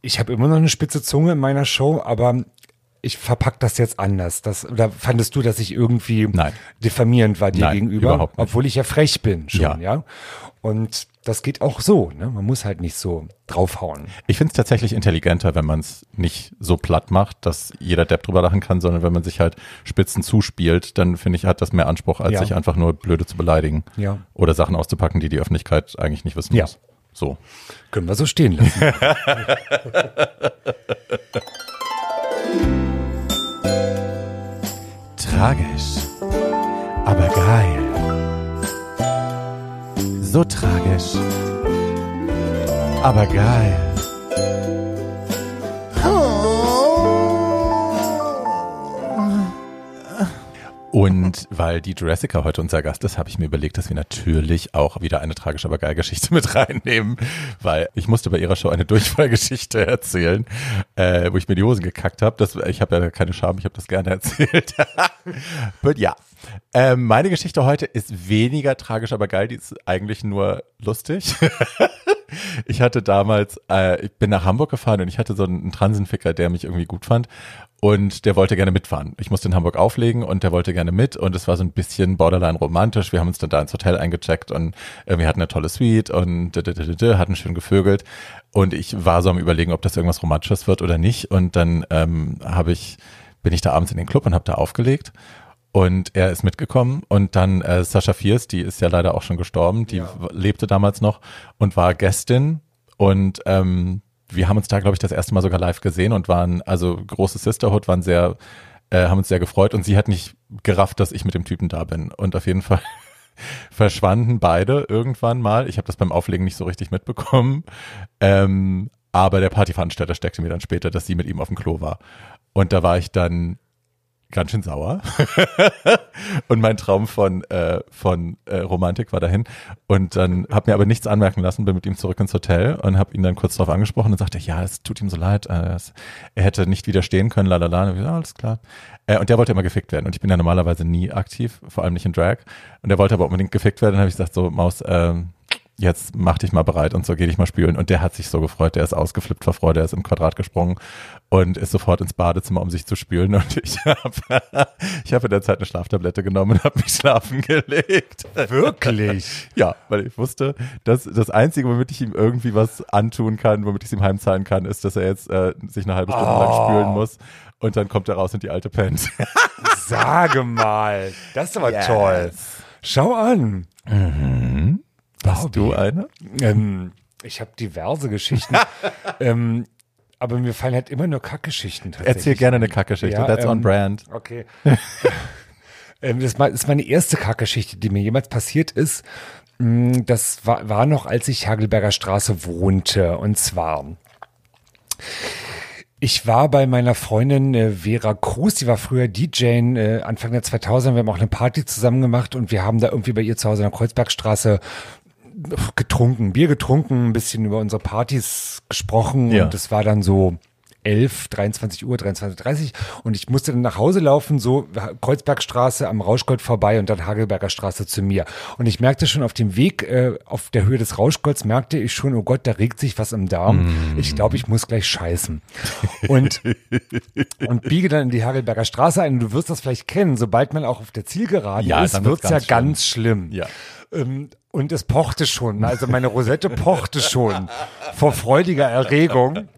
ich habe immer noch eine spitze Zunge in meiner Show, aber ich verpack das jetzt anders. Das, oder fandest du, dass ich irgendwie Nein. diffamierend war dir Nein, gegenüber? Obwohl ich ja frech bin schon, Ja. ja. Und das geht auch so, ne? Man muss halt nicht so draufhauen. Ich finde es tatsächlich intelligenter, wenn man es nicht so platt macht, dass jeder Depp drüber lachen kann, sondern wenn man sich halt Spitzen zuspielt, dann finde ich, hat das mehr Anspruch, als Ja. sich einfach nur blöde zu beleidigen. Ja. Oder Sachen auszupacken, die die Öffentlichkeit eigentlich nicht wissen Ja. muss. So. Können wir so stehen lassen. Tragisch, aber geil. So tragisch, aber geil. Und weil die Jurassica heute unser Gast ist, habe ich mir überlegt, dass wir natürlich auch wieder eine tragische, aber geil Geschichte mit reinnehmen, weil ich musste bei ihrer Show eine Durchfallgeschichte erzählen, äh, wo ich mir die Hosen gekackt habe. Ich habe ja keine Scham, ich habe das gerne erzählt. But ja, ähm, meine Geschichte heute ist weniger tragisch, aber geil. Die ist eigentlich nur lustig. ich hatte damals, äh, ich bin nach Hamburg gefahren und ich hatte so einen Transenficker, der mich irgendwie gut fand. Und der wollte gerne mitfahren. Ich musste in Hamburg auflegen und der wollte gerne mit und es war so ein bisschen borderline romantisch. Wir haben uns dann da ins Hotel eingecheckt und äh, wir hatten eine tolle Suite und hatten schön gevögelt. Und ich war so am überlegen, ob das irgendwas Romantisches wird oder nicht. Und dann ähm, habe ich, bin ich da abends in den Club und habe da aufgelegt. Und er ist mitgekommen und dann äh, Sascha Fierce, die ist ja leider auch schon gestorben, die w- lebte damals noch und war Gästin und ähm, wir haben uns da, glaube ich, das erste Mal sogar live gesehen und waren, also große Sisterhood, waren sehr, äh, haben uns sehr gefreut und sie hat nicht gerafft, dass ich mit dem Typen da bin. Und auf jeden Fall verschwanden beide irgendwann mal. Ich habe das beim Auflegen nicht so richtig mitbekommen. Ähm, aber der Partyveranstalter steckte mir dann später, dass sie mit ihm auf dem Klo war. Und da war ich dann ganz schön sauer. und mein Traum von, äh, von äh, Romantik war dahin. Und dann habe mir aber nichts anmerken lassen, bin mit ihm zurück ins Hotel und habe ihn dann kurz darauf angesprochen und sagte, ja, es tut ihm so leid, äh, es, er hätte nicht widerstehen können, lalala. Und ich, alles klar. Äh, und der wollte immer gefickt werden. Und ich bin ja normalerweise nie aktiv, vor allem nicht in Drag. Und der wollte aber unbedingt gefickt werden. Dann habe ich gesagt, so, Maus, ähm, jetzt mach dich mal bereit und so, geh dich mal spülen. Und der hat sich so gefreut, der ist ausgeflippt vor Freude, der ist im Quadrat gesprungen und ist sofort ins Badezimmer, um sich zu spülen. Und ich habe ich hab in der Zeit eine Schlaftablette genommen und habe mich schlafen gelegt. Wirklich? Ja, weil ich wusste, dass das Einzige, womit ich ihm irgendwie was antun kann, womit ich es ihm heimzahlen kann, ist, dass er jetzt äh, sich eine halbe Stunde lang Oh. spülen muss. Und dann kommt er raus und die alte pennt. Sage mal. Das ist aber toll. Schau an. Hast du eine? Ähm, ich habe diverse Geschichten. ähm, aber mir fallen halt immer nur Kackgeschichten tatsächlich. Erzähl gerne eine Kackgeschichte. Ja, That's on ähm, brand. Okay. ähm, das ist meine erste Kackgeschichte, die mir jemals passiert ist. Mm, Das war, war noch, als ich Hagelberger Straße wohnte. Und zwar, ich war bei meiner Freundin äh, Vera Cruz, die war früher DJ äh, Anfang der 2000er. Wir haben auch eine Party zusammen gemacht und wir haben da irgendwie bei ihr zu Hause in der Kreuzbergstraße getrunken, Bier getrunken, ein bisschen über unsere Partys gesprochen Ja. und es war dann so 11, 23 Uhr, 23.30 und ich musste dann nach Hause laufen, so Kreuzbergstraße am Rauschgold vorbei und dann Hagelberger Straße zu mir. Und ich merkte schon auf dem Weg äh, auf der Höhe des Rauschgolds, merkte ich schon, oh Gott, da regt sich was im Darm. Mm. Ich glaube, ich muss gleich scheißen. Und, und biege dann in die Hagelberger Straße ein. Und du wirst das vielleicht kennen, sobald man auch auf der Zielgerade ja, ist, wird's ja schlimm. ganz schlimm. Ja. Ähm, und es pochte schon, also meine Rosette pochte schon vor freudiger Erregung.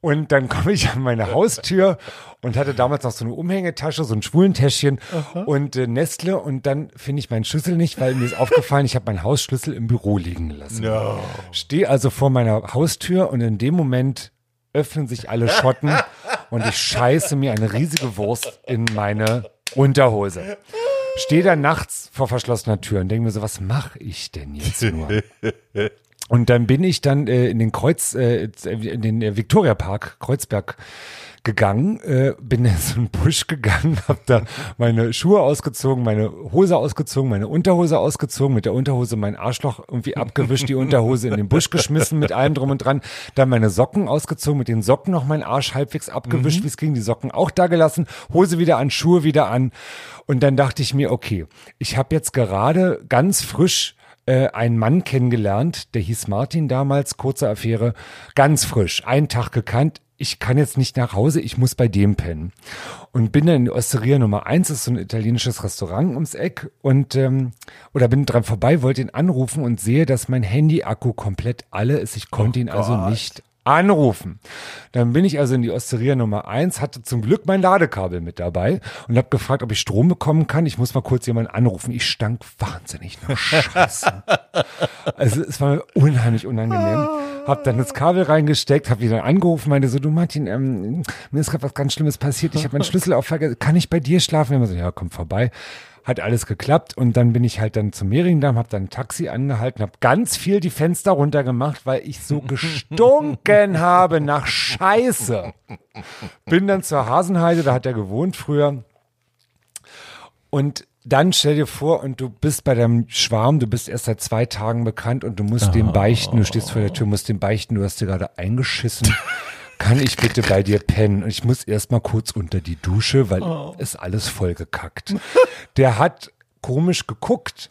Und dann komme ich an meine Haustür und hatte damals noch so eine Umhängetasche, so ein Schwulentäschchen Aha. und äh, Nestle. Und dann finde ich meinen Schlüssel nicht, weil mir ist aufgefallen, ich habe meinen Hausschlüssel im Büro liegen lassen. No. Stehe also vor meiner Haustür und in dem Moment öffnen sich alle Schotten und ich scheiße mir eine riesige Wurst in meine Unterhose. Stehe da nachts vor verschlossener Tür und denke mir so, was mache ich denn jetzt nur? Und dann bin ich dann äh, in den Kreuz, äh, in den äh, Victoria Park, Kreuzberg gegangen, äh, bin in so einen Busch gegangen, habe da meine Schuhe ausgezogen, meine Hose ausgezogen, meine Unterhose ausgezogen, mit der Unterhose mein Arschloch irgendwie abgewischt, die Unterhose in den Busch geschmissen mit allem drum und dran, dann meine Socken ausgezogen, mit den Socken noch meinen Arsch halbwegs abgewischt, mhm. wie es ging, die Socken auch da gelassen, Hose wieder an, Schuhe wieder an und dann dachte ich mir, okay, ich habe jetzt gerade ganz frisch äh, einen Mann kennengelernt, der hieß Martin damals, kurze Affäre, ganz frisch, einen Tag gekannt. Ich kann jetzt nicht nach Hause, ich muss bei dem pennen. Und bin dann in die Osteria Nummer eins, das ist so ein italienisches Restaurant ums Eck und ähm, oder bin dran vorbei, wollte ihn anrufen und sehe, dass mein Handy-Akku komplett alle ist. Ich konnte oh ihn also Gott. also nicht anrufen. Dann bin ich also in die Osteria Nummer eins, hatte zum Glück mein Ladekabel mit dabei und habe gefragt, ob ich Strom bekommen kann. Ich muss mal kurz jemanden anrufen. Ich stank wahnsinnig nach Scheiße. also es war mir unheimlich unangenehm. Hab dann das Kabel reingesteckt, hab wieder angerufen, meinte so, du Martin, ähm, mir ist gerade was ganz Schlimmes passiert. Ich habe meinen Schlüssel auf, kann ich bei dir schlafen? Er so, ja, komm vorbei hat alles geklappt und dann bin ich halt dann zum Mehringdamm, habe dann ein Taxi angehalten, habe ganz viel die Fenster runtergemacht, weil ich so gestunken habe nach Scheiße. Bin dann zur Hasenheide, da hat er gewohnt früher. Und dann stell dir vor, und du bist bei deinem Schwarm, du bist erst seit zwei Tagen bekannt und du musst oh. dem beichten, du stehst vor der Tür, musst dem beichten, du hast dir gerade eingeschissen kann ich bitte bei dir pennen? Und ich muss erstmal kurz unter die Dusche, weil oh. ist alles vollgekackt. Der hat komisch geguckt,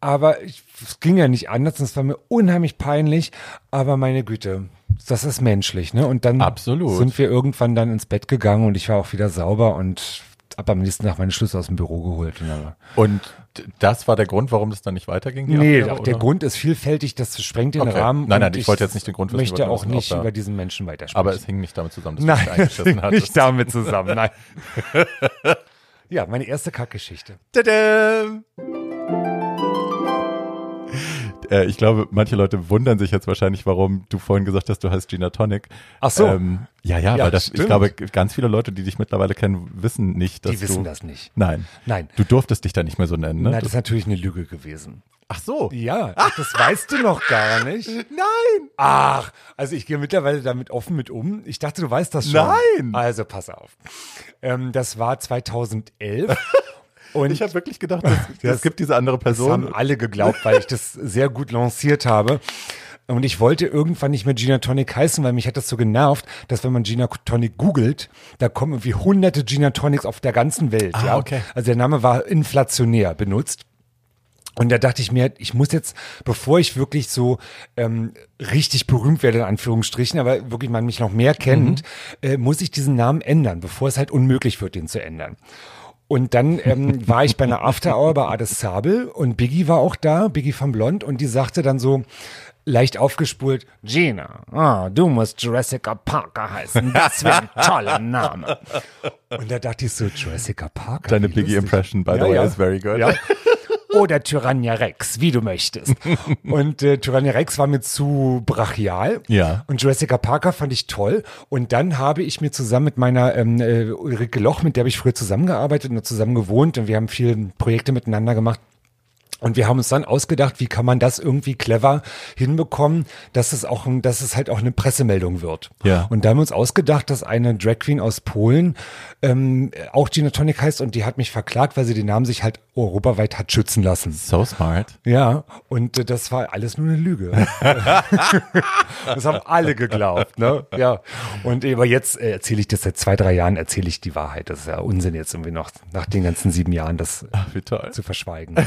aber es ging ja nicht anders. Es war mir unheimlich peinlich, aber meine Güte, das ist menschlich, ne? Und dann Absolut. sind wir irgendwann dann ins Bett gegangen und ich war auch wieder sauber und ab am nächsten Tag meine Schlüssel aus dem Büro geholt. Und das war der Grund, warum das dann nicht weiterging? Nee, Affäre, der Grund ist vielfältig, das sprengt den okay. Rahmen. Nein, nein, ich, ich wollte jetzt nicht den Grund wissen. möchte auch nicht über diesen Menschen weitersprechen. Aber es hing nicht damit zusammen, dass nein, du dich eingeschissen hattest. nicht damit zusammen, nein. ja, meine erste Kackgeschichte. Tada! Äh, ich glaube, manche Leute wundern sich jetzt wahrscheinlich, warum du vorhin gesagt hast, du heißt Gina Tonic. Ach so. Ähm, ja, ja, ja, weil das, ich glaube, ganz viele Leute, die dich mittlerweile kennen, wissen nicht, dass du. Die wissen das nicht. Nein. Nein. Du durftest dich da nicht mehr so nennen, ne? Nein, das ist natürlich eine Lüge gewesen. Ach so. Ja, ach, das weißt du noch gar nicht. Nein. Ach, also ich gehe mittlerweile damit offen mit um. Ich dachte, du weißt das schon. Nein. Also pass auf. Ähm, das war 2011. Und ich habe wirklich gedacht, es gibt diese andere Person. Das haben alle geglaubt, weil ich das sehr gut lanciert habe. Und ich wollte irgendwann nicht mehr Gina Tonic heißen, weil mich hat das so genervt, dass wenn man Gina Tonic googelt, da kommen irgendwie hunderte Gina Tonics auf der ganzen Welt. Ah, ja? okay. Also der Name war inflationär benutzt. Und da dachte ich mir, ich muss jetzt, bevor ich wirklich so ähm, richtig berühmt werde, in Anführungsstrichen, aber wirklich man mich noch mehr kennt, mhm. äh, muss ich diesen Namen ändern, bevor es halt unmöglich wird, den zu ändern. Und dann ähm, war ich bei einer After Hour bei Ades Sabel und Biggie war auch da, Biggie von Blond, und die sagte dann so, leicht aufgespult, Gina, oh, du musst Jurassica Parker heißen. Das wäre ein toller Name. Und da dachte ich so, Jurassica Parker. Deine Biggie-Impression, by the ja, way, ja. is very good. Ja. Oder Tyrannia Rex, wie du möchtest. Und äh, Tyrannia Rex war mir zu brachial. Ja. Und Jurassica Parker fand ich toll. Und dann habe ich mir zusammen mit meiner ähm, äh, Ulrike Loch, mit der habe ich früher zusammengearbeitet und zusammen gewohnt und wir haben viele Projekte miteinander gemacht, Und wir haben uns dann ausgedacht, wie kann man das irgendwie clever hinbekommen, dass es auch, dass es halt auch eine Pressemeldung wird. Ja. Und da haben wir uns ausgedacht, dass eine Drag Queen aus Polen ähm, auch Gina Tonic heißt und die hat mich verklagt, weil sie den Namen sich halt europaweit hat schützen lassen. So smart. Ja, und äh, das war alles nur eine Lüge. das haben alle geglaubt, ne? Ja. Und aber jetzt äh, erzähle ich das seit zwei, drei Jahren, erzähle ich die Wahrheit. Das ist ja Unsinn jetzt irgendwie noch nach den ganzen sieben Jahren das toll. zu verschweigen.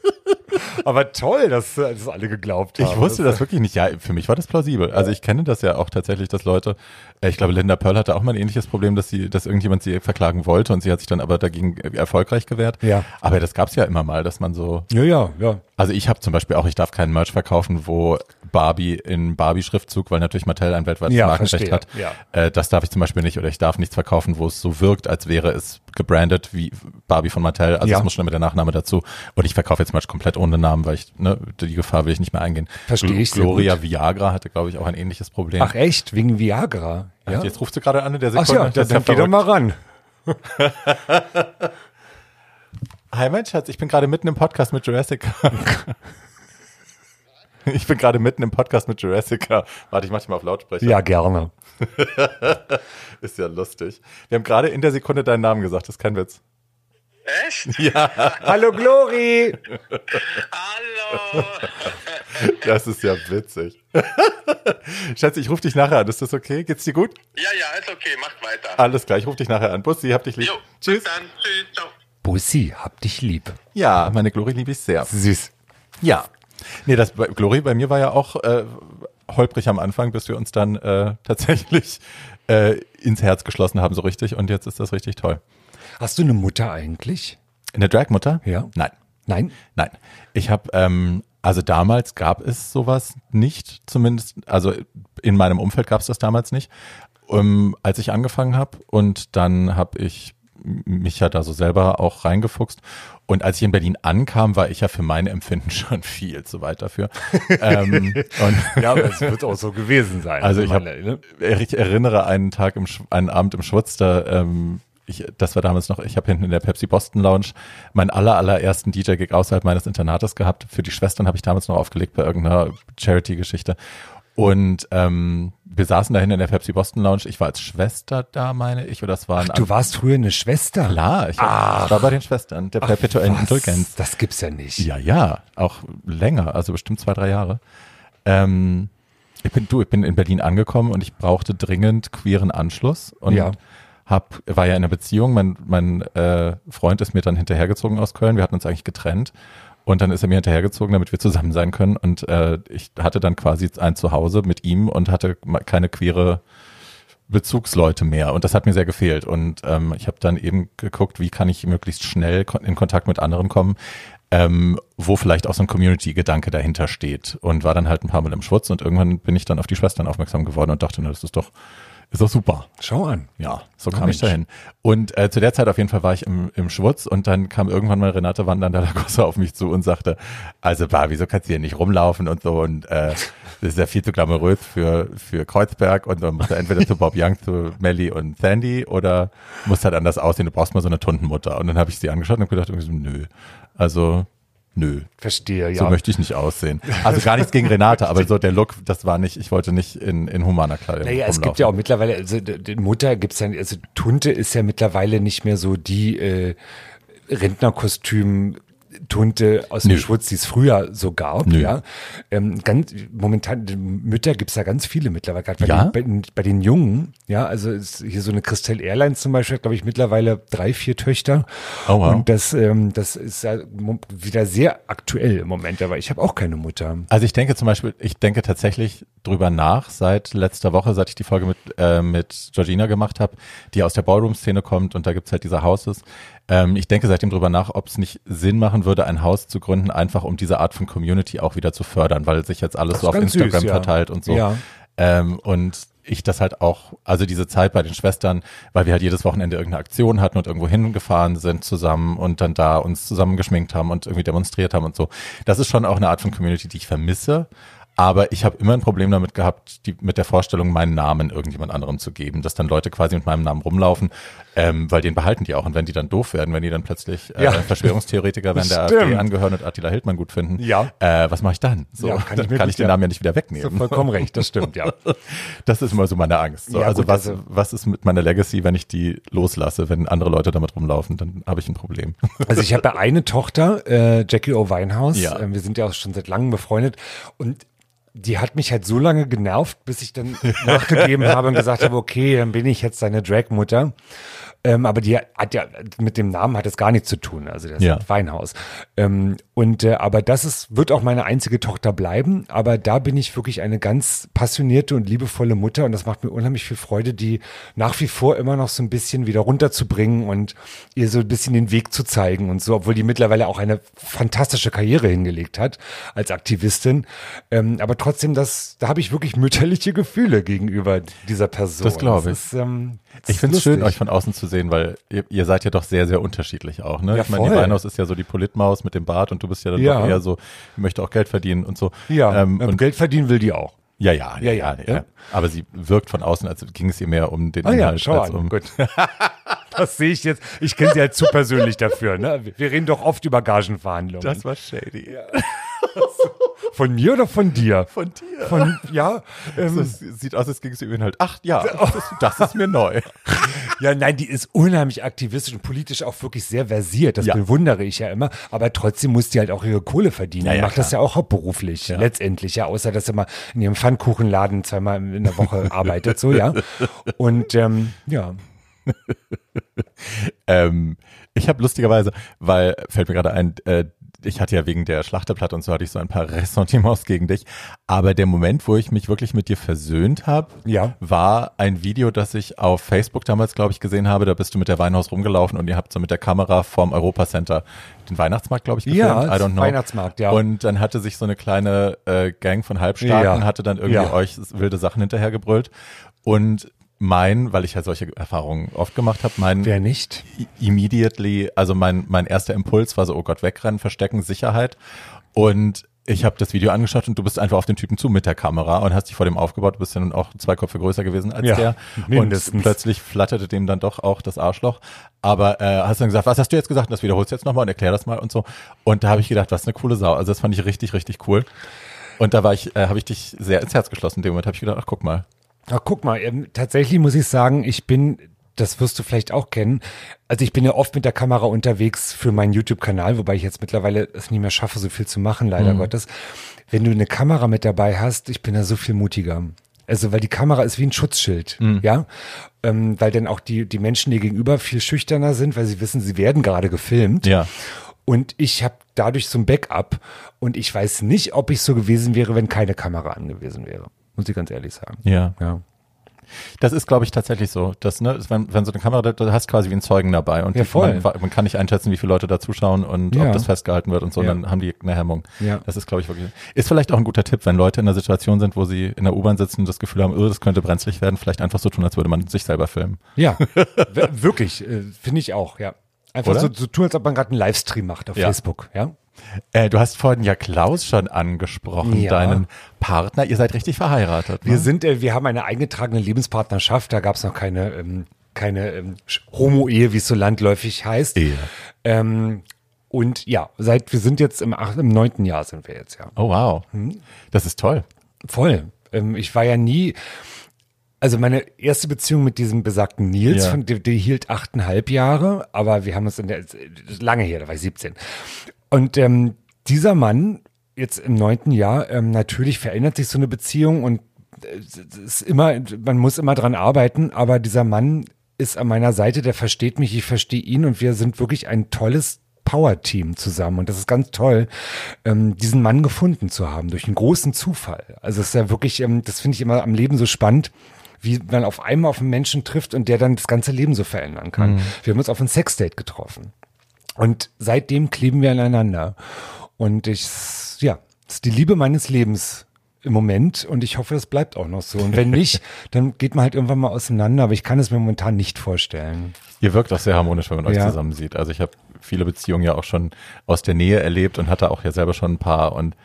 aber toll, dass das alle geglaubt haben. Ich wusste das wirklich nicht. Ja, für mich war das plausibel. Also ich kenne das ja auch tatsächlich, dass Leute, äh, ich glaube, Linda Pearl hatte auch mal ein ähnliches Problem, dass sie, dass irgendjemand sie verklagen wollte und sie hat sich dann aber dagegen äh, erfolgreich gewehrt. Ja. Aber das gab's ja immer mal, dass man so, Ja, ja, ja. also ich habe zum Beispiel auch, ich darf keinen Merch verkaufen, wo Barbie in Barbie-Schriftzug, weil natürlich Mattel ein weltweites Ja, Markenrecht verstehe. hat. Ja. Äh, das darf ich zum Beispiel nicht. Oder ich darf nichts verkaufen, wo es so wirkt, als wäre es gebrandet wie Barbie von Mattel. Also Ja. es muss schon mit der Nachname dazu. Und ich verkaufe jetzt Merch komplett ohne Namen, weil ich, ne, die Gefahr will ich nicht mehr eingehen. Verstehe ich Gloria gut. Viagra hatte, glaube ich, auch ein ähnliches Problem. Ach echt, wegen Viagra. Ja? Jetzt ruft sie gerade an in der Ach Sekunde. ja, Das dann geh doch mal ran. Hi mein Schatz, ich bin gerade mitten im Podcast mit Jurassica. ich bin gerade mitten im Podcast mit Jurassica. Warte, ich mach dich mal auf Lautsprecher. Ja, gerne. Ist ja lustig. Wir haben gerade in der Sekunde deinen Namen gesagt, das ist kein Witz. Echt? Hallo Glori. Hallo! Das ist ja witzig. Schatz, ich rufe dich nachher an. Ist das okay? Geht's dir gut? Ja, ja, ist okay, macht weiter. Alles klar, ich rufe dich nachher an. Bussi, hab dich lieb. Jo, Tschüss. bis dann. Tschüss, ciao. Bussi, hab dich lieb. Ja, meine Glory liebe ich sehr. Süß. Ja. Nee, das bei- Glory bei mir war ja auch äh, holprig am Anfang, bis wir uns dann äh, tatsächlich äh, ins Herz geschlossen haben, so richtig. Und jetzt ist das richtig toll. Hast du eine Mutter eigentlich? Eine Dragmutter? Ja. Nein. Nein? Nein. Ich habe, ähm, also damals gab es sowas nicht, zumindest, also in meinem Umfeld gab es das damals nicht, ähm, als ich angefangen habe. Und dann habe ich mich ja da so selber auch reingefuchst. Und als ich in Berlin ankam, war ich ja für mein Empfinden schon viel zu weit dafür. ähm, und Ja, aber es wird auch so gewesen sein. also ich, hab, ne? ich erinnere einen Tag im einen Abend im Schwutz, da ähm, ich, das war damals noch, ich habe hinten in der Pepsi Boston Lounge meinen aller, allerersten DJ-Gig außerhalb meines Internates gehabt. Für die Schwestern habe ich damals noch aufgelegt bei irgendeiner Charity-Geschichte. Und ähm, wir saßen da hinten in der Pepsi Boston Lounge. Ich war als Schwester da, meine ich, oder das war ein Du warst früher eine Schwester. Klar, ich, hab, ich war bei den Schwestern der perpetuellen? Indulgenz. Das gibt's ja nicht. Ja, ja, auch länger, also bestimmt zwei, drei Jahre. Ähm, ich bin, du, ich bin in Berlin angekommen und ich brauchte dringend queeren Anschluss und Ja. Hab, war ja in einer Beziehung. Mein, mein äh, Freund ist mir dann hinterhergezogen aus Köln. Wir hatten uns eigentlich getrennt. Und dann ist er mir hinterhergezogen, damit wir zusammen sein können. Und äh, ich hatte dann quasi ein Zuhause mit ihm und hatte keine queere Bezugsleute mehr und das hat mir sehr gefehlt und ähm, ich habe dann eben geguckt, wie kann ich möglichst schnell in Kontakt mit anderen kommen, ähm, wo vielleicht auch so ein Community-Gedanke dahinter steht und war dann halt ein paar Mal im Schwutz und irgendwann bin ich dann auf die Schwestern aufmerksam geworden und dachte, na, das ist doch ist doch super. Schau an. Ja, so Na kam ich Mensch. dahin. Und äh, zu der Zeit auf jeden Fall war ich im, im Schwutz und dann kam irgendwann mal Renate Wandernder Lagossa auf mich zu und sagte, also Bar, wieso kannst du hier nicht rumlaufen und so und äh, das ist ja viel zu glamourös für, für Kreuzberg und dann musst du entweder zu Bob Young, zu Melly und Sandy oder musst halt anders aussehen, du brauchst mal so eine Tuntenmutter. Und dann habe ich sie angeschaut und habe gedacht, irgendwie so, nö, also nö, Verstehe, ja. so möchte ich nicht aussehen. Also gar nichts gegen Renate, aber so der Look, das war nicht, ich wollte nicht in, in humaner Kleidung Naja, es gibt ja auch mittlerweile, also Mutter gibt's ja, also Tunte ist ja mittlerweile nicht mehr so die äh, Rentnerkostüm. Tunte aus dem Nö. Schwutz, die es früher so gab, Nö. ja. Ähm, ganz, momentan, Mütter gibt's ja ganz viele mittlerweile, gerade bei, Ja? den, bei, bei den Jungen, ja, also hier so eine Christelle Airlines zum Beispiel, glaube ich, mittlerweile drei, vier Töchter. Oh, wow. Und das, ähm, das ist ja wieder sehr aktuell im Moment, aber ich habe auch keine Mutter. Also ich denke zum Beispiel, ich denke tatsächlich drüber nach seit letzter Woche, seit ich die Folge mit, äh, mit Georgina gemacht habe, die aus der Ballroom-Szene kommt und da gibt's halt diese Houses. Ähm, ich denke seitdem drüber nach, ob es nicht Sinn machen würde, ein Haus zu gründen, einfach um diese Art von Community auch wieder zu fördern, weil sich jetzt alles so auf Instagram süß, ja. verteilt und so. Ja. Ähm, und ich das halt auch, also diese Zeit bei den Schwestern, weil wir halt jedes Wochenende irgendeine Aktion hatten und irgendwo hingefahren sind zusammen und dann da uns zusammen geschminkt haben und irgendwie demonstriert haben und so. Das ist schon auch eine Art von Community, die ich vermisse. Aber ich habe immer ein Problem damit gehabt, die, mit der Vorstellung, meinen Namen irgendjemand anderem zu geben, dass dann Leute quasi mit meinem Namen rumlaufen, ähm, weil den behalten die auch. Und wenn die dann doof werden, wenn die dann plötzlich äh, Ja. Verschwörungstheoretiker, wenn der. AfD angehören und Attila Hildmann gut finden, Ja. äh, was mache ich dann? So, Ja, kann ich dann mir kann ich den. Namen ja nicht wieder wegnehmen. vollkommen recht, das stimmt, ja. Das ist immer so meine Angst. So, Ja, also gut, was, also- was ist mit meiner Legacy, wenn ich die loslasse, wenn andere Leute damit rumlaufen, dann habe ich ein Problem. Also ich habe ja eine Tochter, äh, Jackie O. Winehouse. Ja. Ähm, wir sind ja auch schon seit langem befreundet. Und die hat mich halt so lange genervt, bis ich dann nachgegeben habe und gesagt habe, okay, dann bin ich jetzt deine Drag-Mutter. Ähm, aber die hat ja mit dem Namen hat es gar nichts zu tun. Also das Ja. ist Weinhaus. Ähm, und äh, aber das ist wird auch meine einzige Tochter bleiben. Aber da bin ich wirklich eine ganz passionierte und liebevolle Mutter und das macht mir unheimlich viel Freude, die nach wie vor immer noch so ein bisschen wieder runterzubringen und ihr so ein bisschen den Weg zu zeigen und so, obwohl die mittlerweile auch eine fantastische Karriere hingelegt hat als Aktivistin. Ähm, aber trotzdem, das, da habe ich wirklich mütterliche Gefühle gegenüber dieser Person. Das glaube ich. Ist, ähm, das Ich finde es schön, euch von außen zu sehen, weil ihr, ihr seid ja doch sehr, sehr unterschiedlich auch. Ne? Ja, ich meine, die. Weinhaus ist ja so die Politmaus mit dem Bart und du bist ja dann Ja. doch eher so, ich möchte auch Geld verdienen und so. Ja, ähm, ähm, und, Geld verdienen will die auch. ja, ja, ja, Ja, ja, ja, ja. Aber sie wirkt von außen, als ging es ihr mehr um den Ah ja, Inhalt schau als an. um. Gut. Das sehe ich jetzt. Ich kenne sie halt zu persönlich dafür. Ne? Wir reden doch oft über Gagenverhandlungen. Das war shady. von mir oder von dir? Von dir. Von, ja, ähm, Das sieht aus, als ging es ihr Inhalt. Ach ja, das, ist- das ist mir neu. ja, nein, die ist unheimlich aktivistisch und politisch auch wirklich sehr versiert. Das Ja. bewundere ich ja immer. Aber trotzdem muss die halt auch ihre Kohle verdienen. Ja, die ja, macht das klar. ja auch hauptberuflich, letztendlich, ja, außer dass sie mal in ihrem Pfannkuchenladen zweimal in der Woche arbeitet, so, ja. Und ähm, ja, Ähm, ich habe lustigerweise, weil fällt mir gerade ein, äh, ich hatte ja wegen der Schlachterplatte und so hatte ich so ein paar Ressentiments gegen dich. Aber der Moment, wo ich mich wirklich mit dir versöhnt habe, Ja. war ein Video, das ich auf Facebook damals, glaube ich, gesehen habe. Da bist du mit der Weinhaus rumgelaufen und ihr habt so mit der Kamera vorm Europacenter den Weihnachtsmarkt, glaube ich, gefilmt. Ja, I don't know. Weihnachtsmarkt, ja. Und dann hatte sich so eine kleine äh, Gang von Halbstarken, Ja. hatte dann irgendwie Ja. euch wilde Sachen hinterhergebrüllt. Und mein, weil ich ja solche Erfahrungen oft gemacht habe, mein wer nicht? immediately, also mein, mein erster Impuls war so, oh Gott, wegrennen, verstecken, Sicherheit. Und ich habe das Video angeschaut und du bist einfach auf den Typen zu mit der Kamera und hast dich vor dem aufgebaut. Du bist ja nun auch zwei Köpfe größer gewesen als Ja, der. mindestens. Und plötzlich flatterte dem dann doch auch das Arschloch. Aber äh, hast dann gesagt, was hast du jetzt gesagt? Und Das wiederholst du jetzt nochmal und erklär das mal und so. Und da habe ich gedacht, was eine coole Sau. Also das fand ich richtig, richtig cool. Und da war ich, äh, habe ich dich sehr ins Herz geschlossen. In dem Moment habe ich gedacht, ach guck mal. Ach, guck mal, ähm, tatsächlich muss ich sagen, ich bin, das wirst du vielleicht auch kennen, also ich bin ja oft mit der Kamera unterwegs für meinen YouTube-Kanal, wobei ich jetzt mittlerweile es nicht mehr schaffe, so viel zu machen, leider Gottes. Wenn du eine Kamera mit dabei hast, ich bin da so viel mutiger. Also, weil die Kamera ist wie ein Schutzschild, ja, ähm, weil dann auch die, die Menschen dir gegenüber viel schüchterner sind, weil sie wissen, sie werden gerade gefilmt. Ja. Und ich habe dadurch so ein Backup und ich weiß nicht, ob ich so gewesen wäre, wenn keine Kamera angewiesen wäre. Muss ich ganz ehrlich sagen. Ja. Ja. Das ist, glaube ich, tatsächlich so. Das, ne, wenn, wenn so eine Kamera, da da hast du quasi wie einen Zeugen dabei und Ja. Man, man kann nicht einschätzen, wie viele Leute da zuschauen und Ja. ob das festgehalten wird und so, Ja. dann haben die eine Hemmung. Ja. Das ist, glaube ich, wirklich. Ist vielleicht auch ein guter Tipp, wenn Leute in einer Situation sind, wo sie in der U-Bahn sitzen und das Gefühl haben, oh, das könnte brenzlig werden, vielleicht einfach so tun, als würde man sich selber filmen. Ja, wirklich, äh, finde ich auch, ja. Einfach Oder? so, so tun, als ob man gerade einen Livestream macht auf. Facebook, ja. Äh, du hast vorhin ja Klaus schon angesprochen, Ja. deinen Partner. Ihr seid richtig verheiratet. Wir ne? sind, äh, wir haben eine eingetragene Lebenspartnerschaft, da gab es noch keine, ähm, keine ähm, Homo-Ehe, wie es so landläufig heißt. Ehe. Ähm, und ja, seit wir sind jetzt im, ach, im neunten Jahr sind wir jetzt, ja. Oh, wow. Hm? Das ist toll. Voll. Ähm, ich war ja nie, also meine erste Beziehung mit diesem besagten Nils, Ja. von, die, die hielt achteinhalb Jahre, aber wir haben uns in der, lange her, da war ich 17. Und ähm, dieser Mann, jetzt im neunten Jahr, ähm, natürlich verändert sich so eine Beziehung und äh, ist immer, man muss immer dran arbeiten, aber dieser Mann ist an meiner Seite, der versteht mich, ich verstehe ihn und wir sind wirklich ein tolles Power-Team zusammen und das ist ganz toll, ähm, diesen Mann gefunden zu haben durch einen großen Zufall. Also es ist ja wirklich, ähm, das finde ich immer am Leben so spannend, wie man auf einmal auf einen Menschen trifft und der dann das ganze Leben so verändern kann. Wir haben uns auf ein Sexdate getroffen und seitdem kleben wir aneinander und ich, ja, ist die Liebe meines Lebens im Moment und ich hoffe, das bleibt auch noch so. Und wenn nicht, dann geht man halt irgendwann mal auseinander, aber ich kann es mir momentan nicht vorstellen. Ihr wirkt auch sehr harmonisch, wenn man euch Ja. zusammen sieht. Also ich habe viele Beziehungen ja auch schon aus der Nähe erlebt und hatte auch ja selber schon ein paar und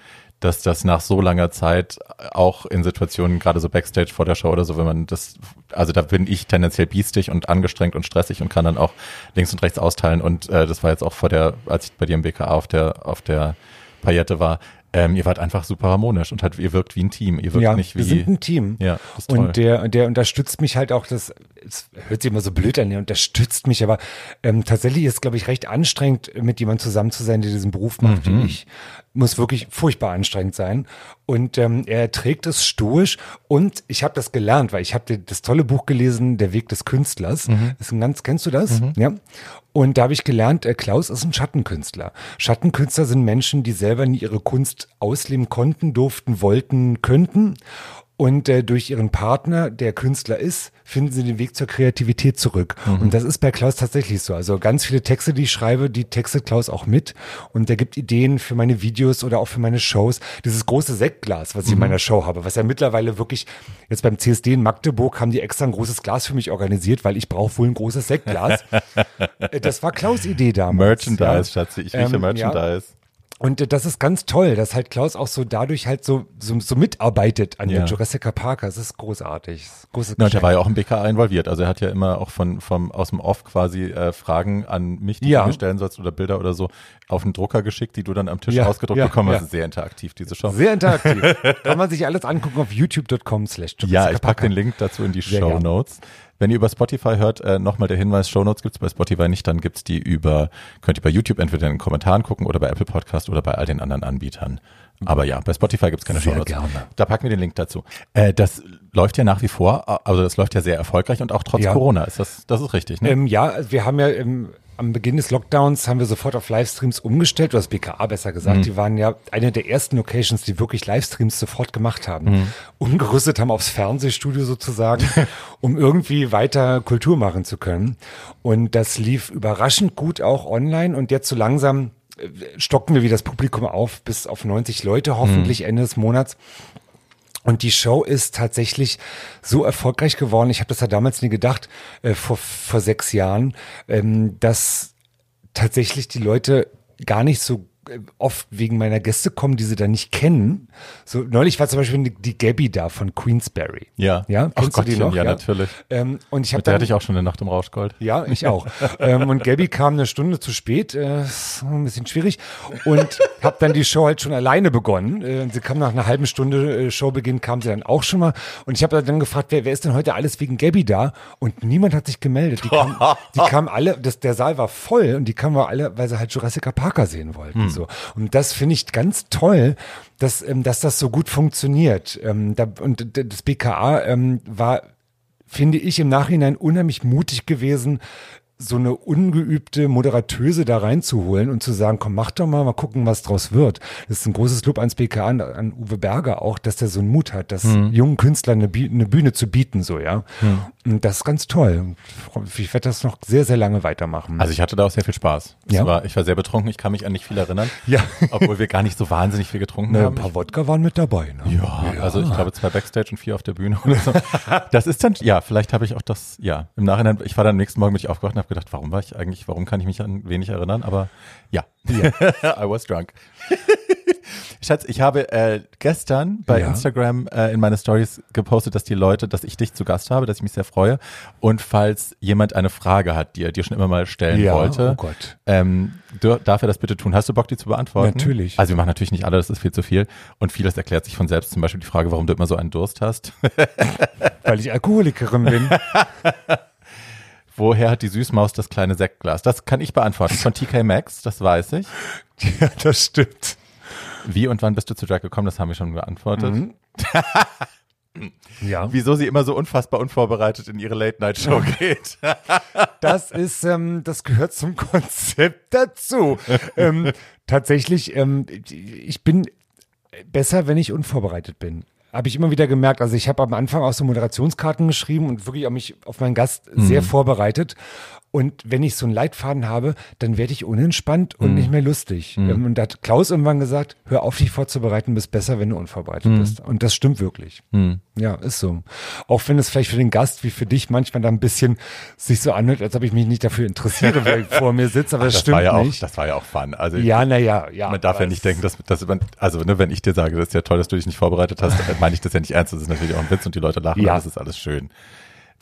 dass das nach so langer Zeit auch in Situationen, gerade so Backstage vor der Show oder so, wenn man das, also da bin ich tendenziell biestig und angestrengt und stressig und kann dann auch links und rechts austeilen. Und äh, das war jetzt auch vor der, als ich bei dir im BKA auf der, auf der Paillette war, ähm, ihr wart einfach super harmonisch und halt, ihr wirkt wie ein Team. Ihr wirkt ja, nicht wie. wir sind ein Team. Ja, das ist toll. Und der, der unterstützt mich halt auch, das, es hört sich immer so blöd an, der unterstützt mich, aber ähm, tatsächlich ist, glaube ich, recht anstrengend, mit jemandem zusammen zu sein, der diesen Beruf macht Mhm. wie ich. Muss wirklich furchtbar anstrengend sein. Und ähm, er trägt es stoisch und ich habe das gelernt, weil ich habe das tolle Buch gelesen, Der Weg des Künstlers. Mhm. Das ist ein ganz, kennst du das? Ja. Und da habe ich gelernt, äh, Klaus ist ein Schattenkünstler. Schattenkünstler sind Menschen, die selber nie ihre Kunst ausleben konnten, durften, wollten, könnten. Und äh, durch ihren Partner, der Künstler ist, finden sie den Weg zur Kreativität zurück. Und das ist bei Klaus tatsächlich so. Also ganz viele Texte, die ich schreibe, die textet Klaus auch mit. Und er gibt Ideen für meine Videos oder auch für meine Shows. Dieses große Sektglas, was ich in meiner Show habe, was ja mittlerweile wirklich, jetzt beim CSD in Magdeburg haben die extra ein großes Glas für mich organisiert, weil ich brauche wohl ein großes Sektglas. Äh, das war Klaus Idee damals. Merchandise, ja. Schatzi. Ich rieche Ähm, Merchandise. Und äh, das ist ganz toll, dass halt Klaus auch so dadurch halt so, so, so mitarbeitet an Ja. der Jurassic Park. Das ist großartig. Großes Ja, und der war ja auch im BKA involviert. Also er hat ja immer auch von, vom, aus dem Off quasi äh, Fragen an mich, die Ja. du mir stellen sollst oder Bilder oder so, auf den Drucker geschickt, die du dann am Tisch Ja, ausgedruckt ja, bekommen hast. ja. Also sehr interaktiv, diese Show. Sehr interaktiv. Kann man sich alles angucken auf youtube.com slash ja, ich packe den Link dazu in die Sehr Show. Notes. Wenn ihr über Spotify hört, äh, nochmal der Hinweis, Show Notes gibt's bei Spotify nicht, dann gibt's die über, könnt ihr bei YouTube entweder in den Kommentaren gucken oder bei Apple Podcast oder bei all den anderen Anbietern. Aber ja, bei Spotify gibt's keine Sehr Show Notes. gerne. Da packen wir den Link dazu. Äh, das läuft ja nach wie vor, also das läuft ja sehr erfolgreich und auch trotz Ja. Corona ist das, das ist richtig, ne? Ähm, ja, wir haben ja im, am Beginn des Lockdowns haben wir sofort auf Livestreams umgestellt, oder das BKA besser gesagt. Mhm. Die waren ja eine der ersten Locations, die wirklich Livestreams sofort gemacht haben. Mhm. Umgerüstet haben aufs Fernsehstudio sozusagen, um irgendwie weiter Kultur machen zu können. Und das lief überraschend gut auch online und jetzt so langsam äh, stocken wir wieder das Publikum auf bis auf 90 Leute, hoffentlich Ende des Monats. Und die Show ist tatsächlich so erfolgreich geworden. Ich habe das ja damals nie gedacht, äh, vor, vor sechs Jahren, ähm, dass tatsächlich die Leute gar nicht so oft wegen meiner Gäste kommen, die sie da nicht kennen. So neulich war zum Beispiel die, die Gabby da von Queensberry. Ja. ja, Ach du die noch? ja, natürlich. Ähm, und ich habe dann hatte ich auch schon eine Nacht im Rauschgold. ja, ich auch. ähm, und Gabby kam eine Stunde zu spät, äh, ein bisschen schwierig. Und habe dann die Show halt schon alleine begonnen. Äh, sie kam nach einer halben Stunde äh, Showbeginn, kam sie dann auch schon mal. Und ich habe dann gefragt, wer, wer ist denn heute alles wegen Gabby da? Und niemand hat sich gemeldet. Die kamen, die kamen alle, das, der Saal war voll und die kamen alle, weil sie halt Jurassic Parker sehen wollten. So. Und das finde ich ganz toll, dass, ähm, dass das so gut funktioniert. Ähm, und das BKA ähm, war finde ich im Nachhinein unheimlich mutig gewesen, so eine ungeübte Moderatöse da reinzuholen und zu sagen, komm, mach doch mal, mal gucken, was draus wird. Das ist ein großes Lob ans BKA, an, an Uwe Berger auch, dass der so einen Mut hat, das jungen Künstlern eine, eine Bühne zu bieten, so, ja. Und das ist ganz toll. Ich werde das noch sehr, sehr lange weitermachen. Also ich hatte da auch sehr viel Spaß. Ja. war, ich war sehr betrunken, ich kann mich an nicht viel erinnern. Ja. Obwohl wir gar nicht so wahnsinnig viel getrunken Ne, ein haben. paar Wodka waren mit dabei. Ne? Ja, also ich glaube zwei Backstage und vier auf der Bühne oder so. Das ist dann, ja, vielleicht habe ich auch das, ja, im Nachhinein, ich war dann am nächsten Morgen bin ich aufgewacht und habe gedacht, warum war ich eigentlich, warum kann ich mich an wenig erinnern, aber ja, I was drunk. Schatz, ich habe äh, gestern bei Ja. Instagram äh, in meine Stories gepostet, dass die Leute, dass ich dich zu Gast habe, dass ich mich sehr freue. Und falls jemand eine Frage hat, die er dir schon immer mal stellen Ja, wollte, oh Gott. ähm, darf er das bitte tun? Hast du Bock, die zu beantworten? Natürlich. Also wir machen natürlich nicht alle, das ist viel zu viel. Und vieles erklärt sich von selbst. Zum Beispiel die Frage, warum du immer so einen Durst hast. Weil ich Alkoholikerin bin. Woher hat die Süßmaus das kleine Sektglas? Das kann ich beantworten. Von TK Maxx, das weiß ich. ja, das stimmt. Wie und wann bist du zu Jack gekommen? Das haben wir schon beantwortet. Mhm. Ja. Wieso sie immer so unfassbar unvorbereitet in ihre Late-Night-Show geht. Das ist, ähm, das gehört zum Konzept dazu. ähm, tatsächlich, ähm, ich bin besser, wenn ich unvorbereitet bin. Habe ich immer wieder gemerkt, also ich habe am Anfang auch so Moderationskarten geschrieben und wirklich auch mich auf meinen Gast sehr vorbereitet. Und wenn ich so einen Leitfaden habe, dann werde ich unentspannt und nicht mehr lustig. Ähm, Und da hat Klaus irgendwann gesagt, hör auf, dich vorzubereiten, bist besser, wenn du unvorbereitet bist. Und das stimmt wirklich. Ja, ist so. Auch wenn es vielleicht für den Gast wie für dich manchmal da ein bisschen sich so anhört, als ob ich mich nicht dafür interessiere, wer vor mir sitzt, aber das, Das stimmt war ja auch, nicht. das war ja auch fun. Also ja, naja, ja. man darf ja nicht denken, dass, dass man, also ne, wenn ich dir sage, das ist ja toll, dass du dich nicht vorbereitet hast, dann meine ich das ja nicht ernst. Das ist natürlich auch ein Witz und die Leute lachen, Ja. das ist alles schön.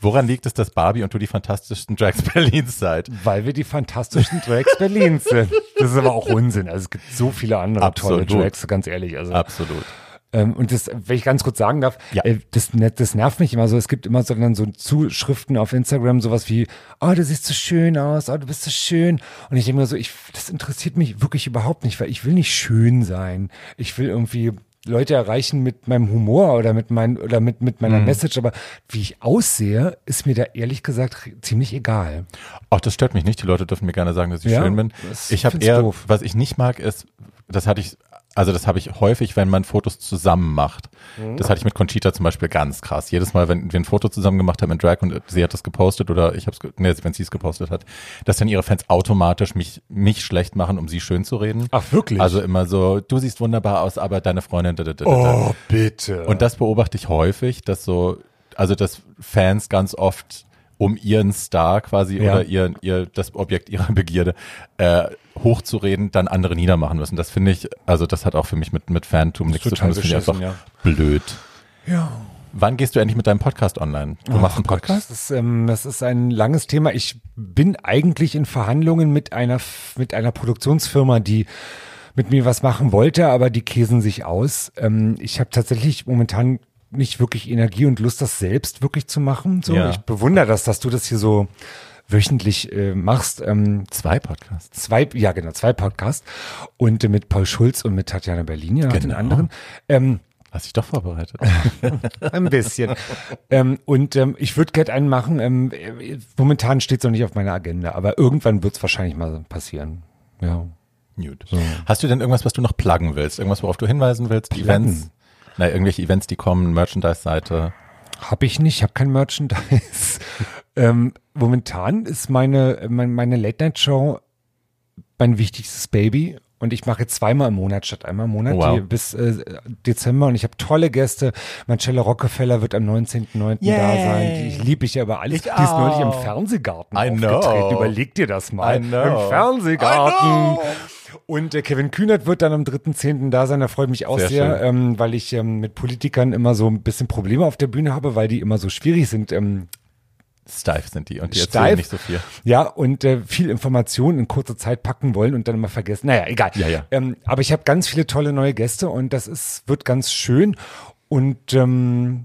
Woran liegt es, dass Barbie und du die fantastischsten Drags Berlins seid? Weil wir die fantastischen Drags Berlins sind. Das ist aber auch Unsinn. Also es gibt so viele andere Absolut. tolle Drags, ganz ehrlich. Also, Absolut. ähm, und das, wenn ich ganz kurz sagen darf, Ja. äh, das, ne- das nervt mich immer so. Es gibt immer so, dann so Zuschriften auf Instagram, sowas wie, oh, du siehst so schön aus, oh, du bist so schön. Und ich denke mir so, ich, das interessiert mich wirklich überhaupt nicht, weil ich will nicht schön sein. Ich will irgendwie Leute erreichen mit meinem Humor oder mit mein, oder mit, mit meiner Mhm. Message, aber wie ich aussehe, ist mir da ehrlich gesagt ziemlich egal. Auch das stört mich nicht. Die Leute dürfen mir gerne sagen, dass ich Ja, schön bin. Ich habe eher, doof. was ich nicht mag, ist, das hatte ich, also das habe ich häufig, wenn man Fotos zusammen macht. Mhm. Das hatte ich mit Conchita zum Beispiel ganz krass. Jedes Mal, wenn wir ein Foto zusammen gemacht haben in Drag und sie hat das gepostet oder ich habe es, nee, wenn sie es gepostet hat, dass dann ihre Fans automatisch mich, mich schlecht machen, um sie schön zu reden. Ach, wirklich? Also immer so, du siehst wunderbar aus, aber deine Freundin, da, da, da, da. Oh, bitte. Und das beobachte ich häufig, dass so, also dass Fans ganz oft um ihren Star quasi Ja. oder ihr, ihr, das Objekt ihrer Begierde äh, hochzureden, dann andere niedermachen müssen. Das finde ich, also das hat auch für mich mit, mit Fantum nichts zu tun. Das finde ich einfach beschissen, blöd. ja. Wann gehst du endlich mit deinem Podcast online? Du machst einen Podcast? Das ist, ähm, das ist ein langes Thema. Ich bin eigentlich in Verhandlungen mit einer, mit einer Produktionsfirma, die mit mir was machen wollte, aber die käsen sich aus. Ähm, ich habe tatsächlich momentan nicht wirklich Energie und Lust, das selbst wirklich zu machen. So, Ja. ich bewundere das, dass du das hier so wöchentlich äh, machst. Ähm, Zwei Podcasts. zwei, ja genau, zwei Podcasts und äh, mit Paul Schulz und mit Tatjana Berlin, ja, noch den Genau. anderen. Ähm, Hast dich doch vorbereitet. ein bisschen. ähm, und ähm, ich würde gerne einen machen. Ähm, äh, momentan steht es noch nicht auf meiner Agenda, aber irgendwann wird es wahrscheinlich mal passieren. Ja. Gut. Hast du denn irgendwas, was du noch pluggen willst? Irgendwas, worauf du hinweisen willst? Events? Na, irgendwelche Events, die kommen, Merchandise-Seite. Habe ich nicht, ich habe kein Merchandise. ähm, momentan ist meine, meine, meine Late-Night-Show mein wichtigstes Baby. Und ich mache jetzt zweimal im Monat statt einmal im Monat Wow. die, bis äh, Dezember. Und ich habe tolle Gäste. Marcella Rockefeller wird am 19.09. da sein. Die, ich liebe ich ja über alles. Ich die ist neulich im auch. Fernsehgarten I know. aufgetreten. Überleg dir das mal. I know. Im Fernsehgarten. Und äh, Kevin Kühnert wird dann am 3.10. da sein. Da freue ich mich auch Sehr sehr, ähm, weil ich ähm, mit Politikern immer so ein bisschen Probleme auf der Bühne habe, weil die immer so schwierig sind. Ähm, Steif sind die und die Steif. erzählen nicht so viel. ja, und äh, viel Information in kurzer Zeit packen wollen und dann immer vergessen. Naja, egal. Ja, ja. Ähm, aber ich habe ganz viele tolle neue Gäste und das ist, wird ganz schön. Und ähm,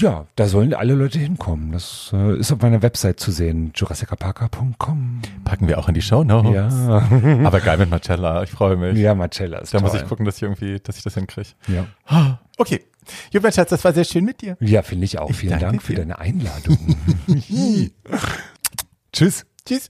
ja, da sollen alle Leute hinkommen. Das äh, ist auf meiner Website zu sehen, jurassicaparker.com. Packen wir auch in die Show Notes. Ja. Aber geil mit Marcella, ich freue mich. ja, Marcella ist Da toll. muss ich gucken, dass ich irgendwie, dass ich das hinkriege. Ja, Okay. Gut, mein Schatz, das war sehr schön mit dir. ja finde ich auch. Vielen danke Dank für dir. deine Einladung. Tschüss. Tschüss.